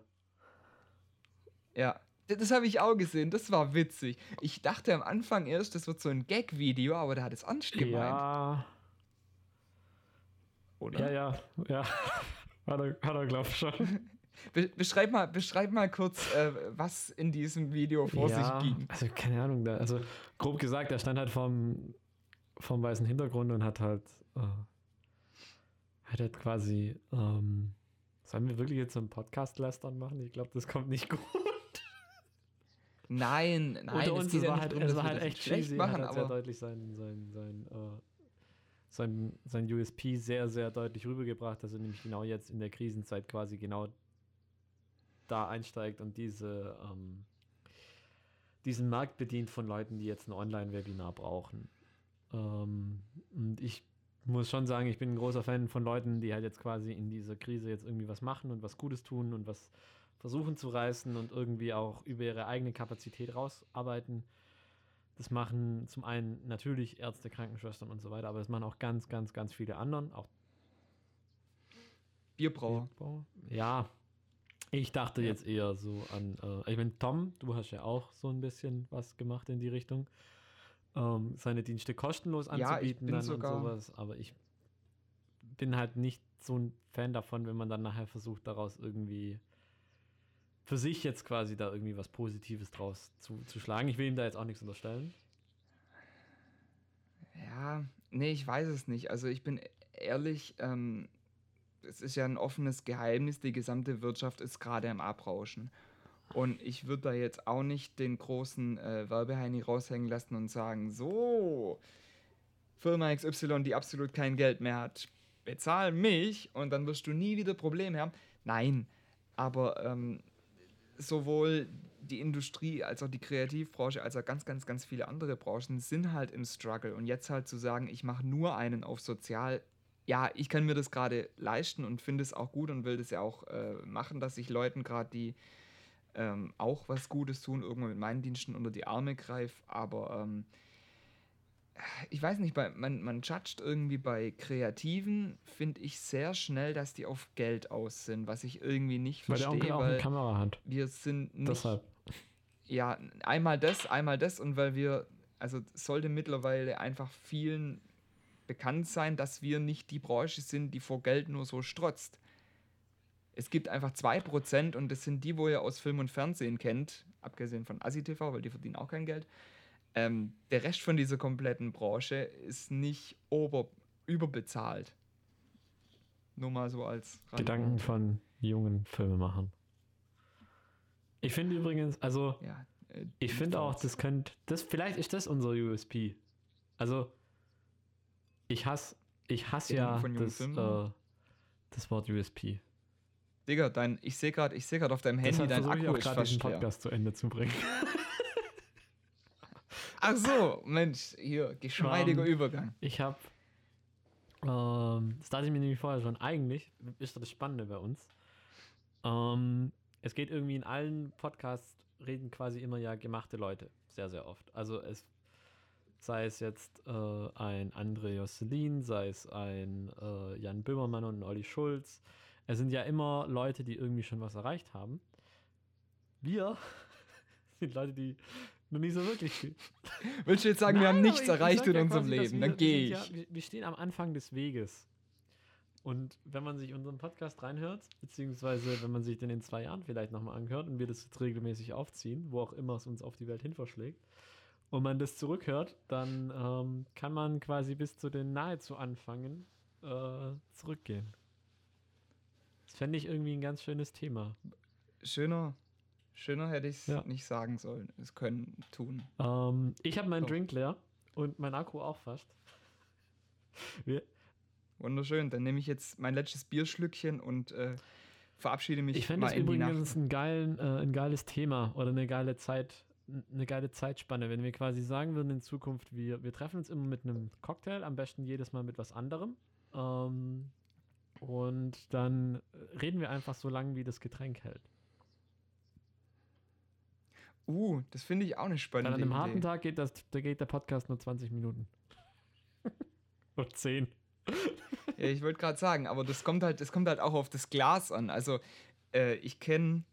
Ja, das habe ich auch gesehen. Das war witzig. Ich dachte am Anfang erst, das wird so ein Gag-Video, aber der hat es ernst gemeint. Ja, Oder? ja, ja, ja. Hat er, hat er glaubt schon. Be beschreib, mal, beschreib mal kurz, äh, was in diesem Video vor ja, sich ging. Also keine Ahnung, da, also grob gesagt, er stand halt vorm, vorm weißen Hintergrund und hat halt, äh, hat halt quasi, ähm, sollen wir wirklich jetzt so einen Podcast lästern machen? Ich glaube, das kommt nicht gut. Nein, nein, Unter es uns, es ja war nicht halt, drum, es war halt echt schlecht cheesy, machen, er hat sehr aber deutlich sein, sein, sein, äh, sein, sein USP sehr, sehr deutlich rübergebracht, dass er nämlich genau jetzt in der Krisenzeit quasi genau da einsteigt und diese, ähm, diesen Markt bedient von Leuten, die jetzt ein Online-Webinar brauchen. Ähm, und ich muss schon sagen, ich bin ein großer Fan von Leuten, die halt jetzt quasi in dieser Krise jetzt irgendwie was machen und was Gutes tun und was versuchen zu reißen und irgendwie auch über ihre eigene Kapazität rausarbeiten. Das machen zum einen natürlich Ärzte, Krankenschwestern und so weiter, aber das machen auch ganz, ganz, ganz viele anderen, auch Bierbrauer. Bierbrauer. Ja, ich dachte Ja. jetzt eher so an, äh, ich meine, Tom, du hast ja auch so ein bisschen was gemacht in die Richtung, ähm, seine Dienste kostenlos Ja, anzubieten bin dann und sowas, aber ich bin halt nicht so ein Fan davon, wenn man dann nachher versucht, daraus irgendwie für sich jetzt quasi da irgendwie was Positives draus zu, zu schlagen. Ich will ihm da jetzt auch nichts unterstellen. Ja, nee, ich weiß es nicht. Also ich bin ehrlich, ähm, es ist ja ein offenes Geheimnis, die gesamte Wirtschaft ist gerade am Abrauschen. Und ich würde da jetzt auch nicht den großen äh, Werbeheini raushängen lassen und sagen, so, Firma XY, die absolut kein Geld mehr hat, bezahl mich und dann wirst du nie wieder Probleme haben. Nein, aber ähm, sowohl die Industrie als auch die Kreativbranche, als auch ganz, ganz, ganz viele andere Branchen sind halt im Struggle. Und jetzt halt zu sagen, ich mache nur einen auf sozial, ja, ich kann mir das gerade leisten und finde es auch gut und will das ja auch äh, machen, dass ich Leuten gerade, die ähm, auch was Gutes tun, irgendwo mit meinen Diensten unter die Arme greife. Aber ähm, ich weiß nicht, bei, man, man judgt irgendwie bei Kreativen, finde ich sehr schnell, dass die auf Geld aus sind, was ich irgendwie nicht Weil der verstehe, Onkel auch eine weil Kamera hat. wir sind nicht Deshalb. ja, einmal das, einmal das und weil wir, also sollte mittlerweile einfach vielen bekannt sein, dass wir nicht die Branche sind, die vor Geld nur so strotzt. Es gibt einfach 2% und das sind die, wo ihr aus Film und Fernsehen kennt, abgesehen von ASI-TV, weil die verdienen auch kein Geld. Ähm, der Rest von dieser kompletten Branche ist nicht ober überbezahlt. Nur mal so als Randnote. Gedanken von jungen Filmemachern. Ich finde übrigens, also Ja, äh, ich finde auch, das könnte, das, vielleicht ist das unser USP. Also, ich hasse, ich hasse ja das, äh, das Wort USP. Digga, dein, ich sehe gerade seh grad auf deinem Handy, Deshalb dein ich Akku auch ist fast diesen leer. Podcast zu Ende zu bringen. Ach so, Mensch, hier, geschmeidiger Ähm, Übergang. Ich habe, ähm, das dachte ich mir nämlich vorher schon, eigentlich ist das Spannende bei uns. Ähm, es geht irgendwie in allen Podcasts, reden quasi immer ja gemachte Leute, sehr, sehr oft. Also es sei es jetzt äh, ein André Josselin, sei es ein äh, Jan Böhmermann und ein Olli Schulz. Es sind ja immer Leute, die irgendwie schon was erreicht haben. Wir sind Leute, die noch nicht so wirklich viel Willst du jetzt sagen, wir haben Nein, nichts ich- ich erreicht in ja unserem quasi, Leben? wir- Dann gehe ich. Ja, wir, wir stehen am Anfang des Weges. Und wenn man sich unseren Podcast reinhört, beziehungsweise wenn man sich den in zwei Jahren vielleicht nochmal anhört und wir das jetzt regelmäßig aufziehen, wo auch immer es uns auf die Welt hin verschlägt, und man das zurückhört, dann ähm, kann man quasi bis zu den nahezu Anfangen äh, zurückgehen. Das fände ich irgendwie ein ganz schönes Thema. Schöner, schöner hätte ich es Ja. nicht sagen sollen. Es können, tun. Ähm, ich habe meinen So. Drink leer und mein Akku auch fast. Wir, Wunderschön. Dann nehme ich jetzt mein letztes Bierschlückchen und äh, verabschiede mich Ich fände das übrigens ein, geilen, äh, ein geiles Thema oder eine geile Zeit, eine geile Zeitspanne, wenn wir quasi sagen würden in Zukunft, wir, wir treffen uns immer mit einem Cocktail, am besten jedes Mal mit was anderem. Ähm, und dann reden wir einfach so lange, wie das Getränk hält. Uh, das finde ich auch eine spannende An einem Idee. harten Tag geht, das, da geht der Podcast nur 20 Minuten. Oder 10. Ja, ich wollte gerade sagen, aber das kommt halt, das kommt halt auch auf das Glas an. Also äh, ich kenne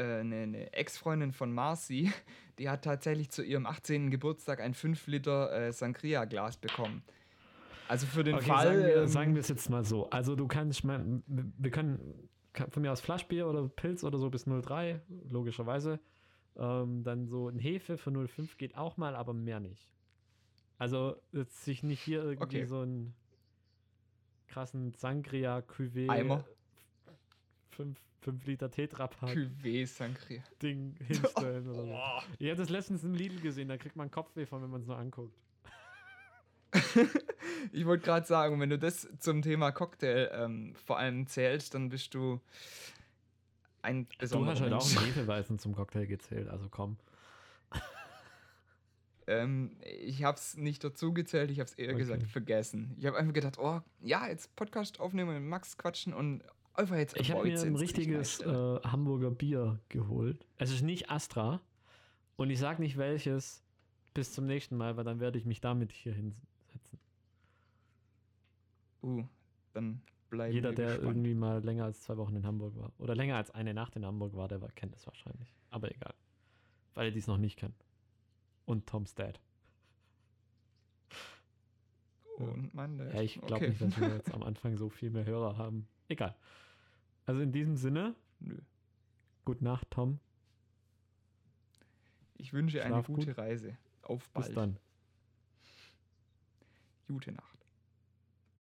eine, eine Ex-Freundin von Marcy, die hat tatsächlich zu ihrem 18. Geburtstag ein 5 Liter äh, Sangria-Glas bekommen. Also für den Okay, Fall. sagen, wir, ähm, sagen wir es jetzt mal so. Also du kannst, mal- wir können von mir aus Flaschbier oder Pilz oder so bis 0,3, logischerweise. Ähm, dann so ein Hefe für 0,5 geht auch mal, aber mehr nicht. Also jetzt sich nicht hier irgendwie Okay. so einen krassen Sangria Cuvée Eimer. 5, 5 Liter Tetrapack. Ding hinstellen oder so. Boah. Ich habe das letztens im Lidl gesehen, da kriegt man Kopfweh von, wenn man es nur anguckt. Ich wollte gerade sagen, wenn du das zum Thema Cocktail ähm, vor allem zählst, dann bist du ein Du besonderer hast halt auch einen Hefeweizen zum Cocktail gezählt, also komm. Ähm, ich habe es nicht dazu gezählt, ich habe es eher Okay. gesagt vergessen. Ich habe einfach gedacht, oh, ja, jetzt Podcast aufnehmen mit Max quatschen und einfach jetzt Ich habe mir ein richtiges äh, Hamburger Bier geholt. Es ist nicht Astra. Und ich sage nicht welches bis zum nächsten Mal, weil dann werde ich mich damit hier hinsetzen. Uh, dann bleiben Jeder, der gespannt. irgendwie mal länger als zwei Wochen in Hamburg war. Oder länger als eine Nacht in Hamburg war, der war, kennt es wahrscheinlich. Aber egal. Weil die es noch nicht kennen. Und Tom's Dad. Und mein Dad. Ja, ich glaube okay. nicht, dass wir jetzt am Anfang so viel mehr Hörer haben. Egal. Also in diesem Sinne, Nö. gute Nacht, Tom. Ich wünsche eine Schlaf gute gut. Reise. Auf Bis bald. dann. Gute Nacht.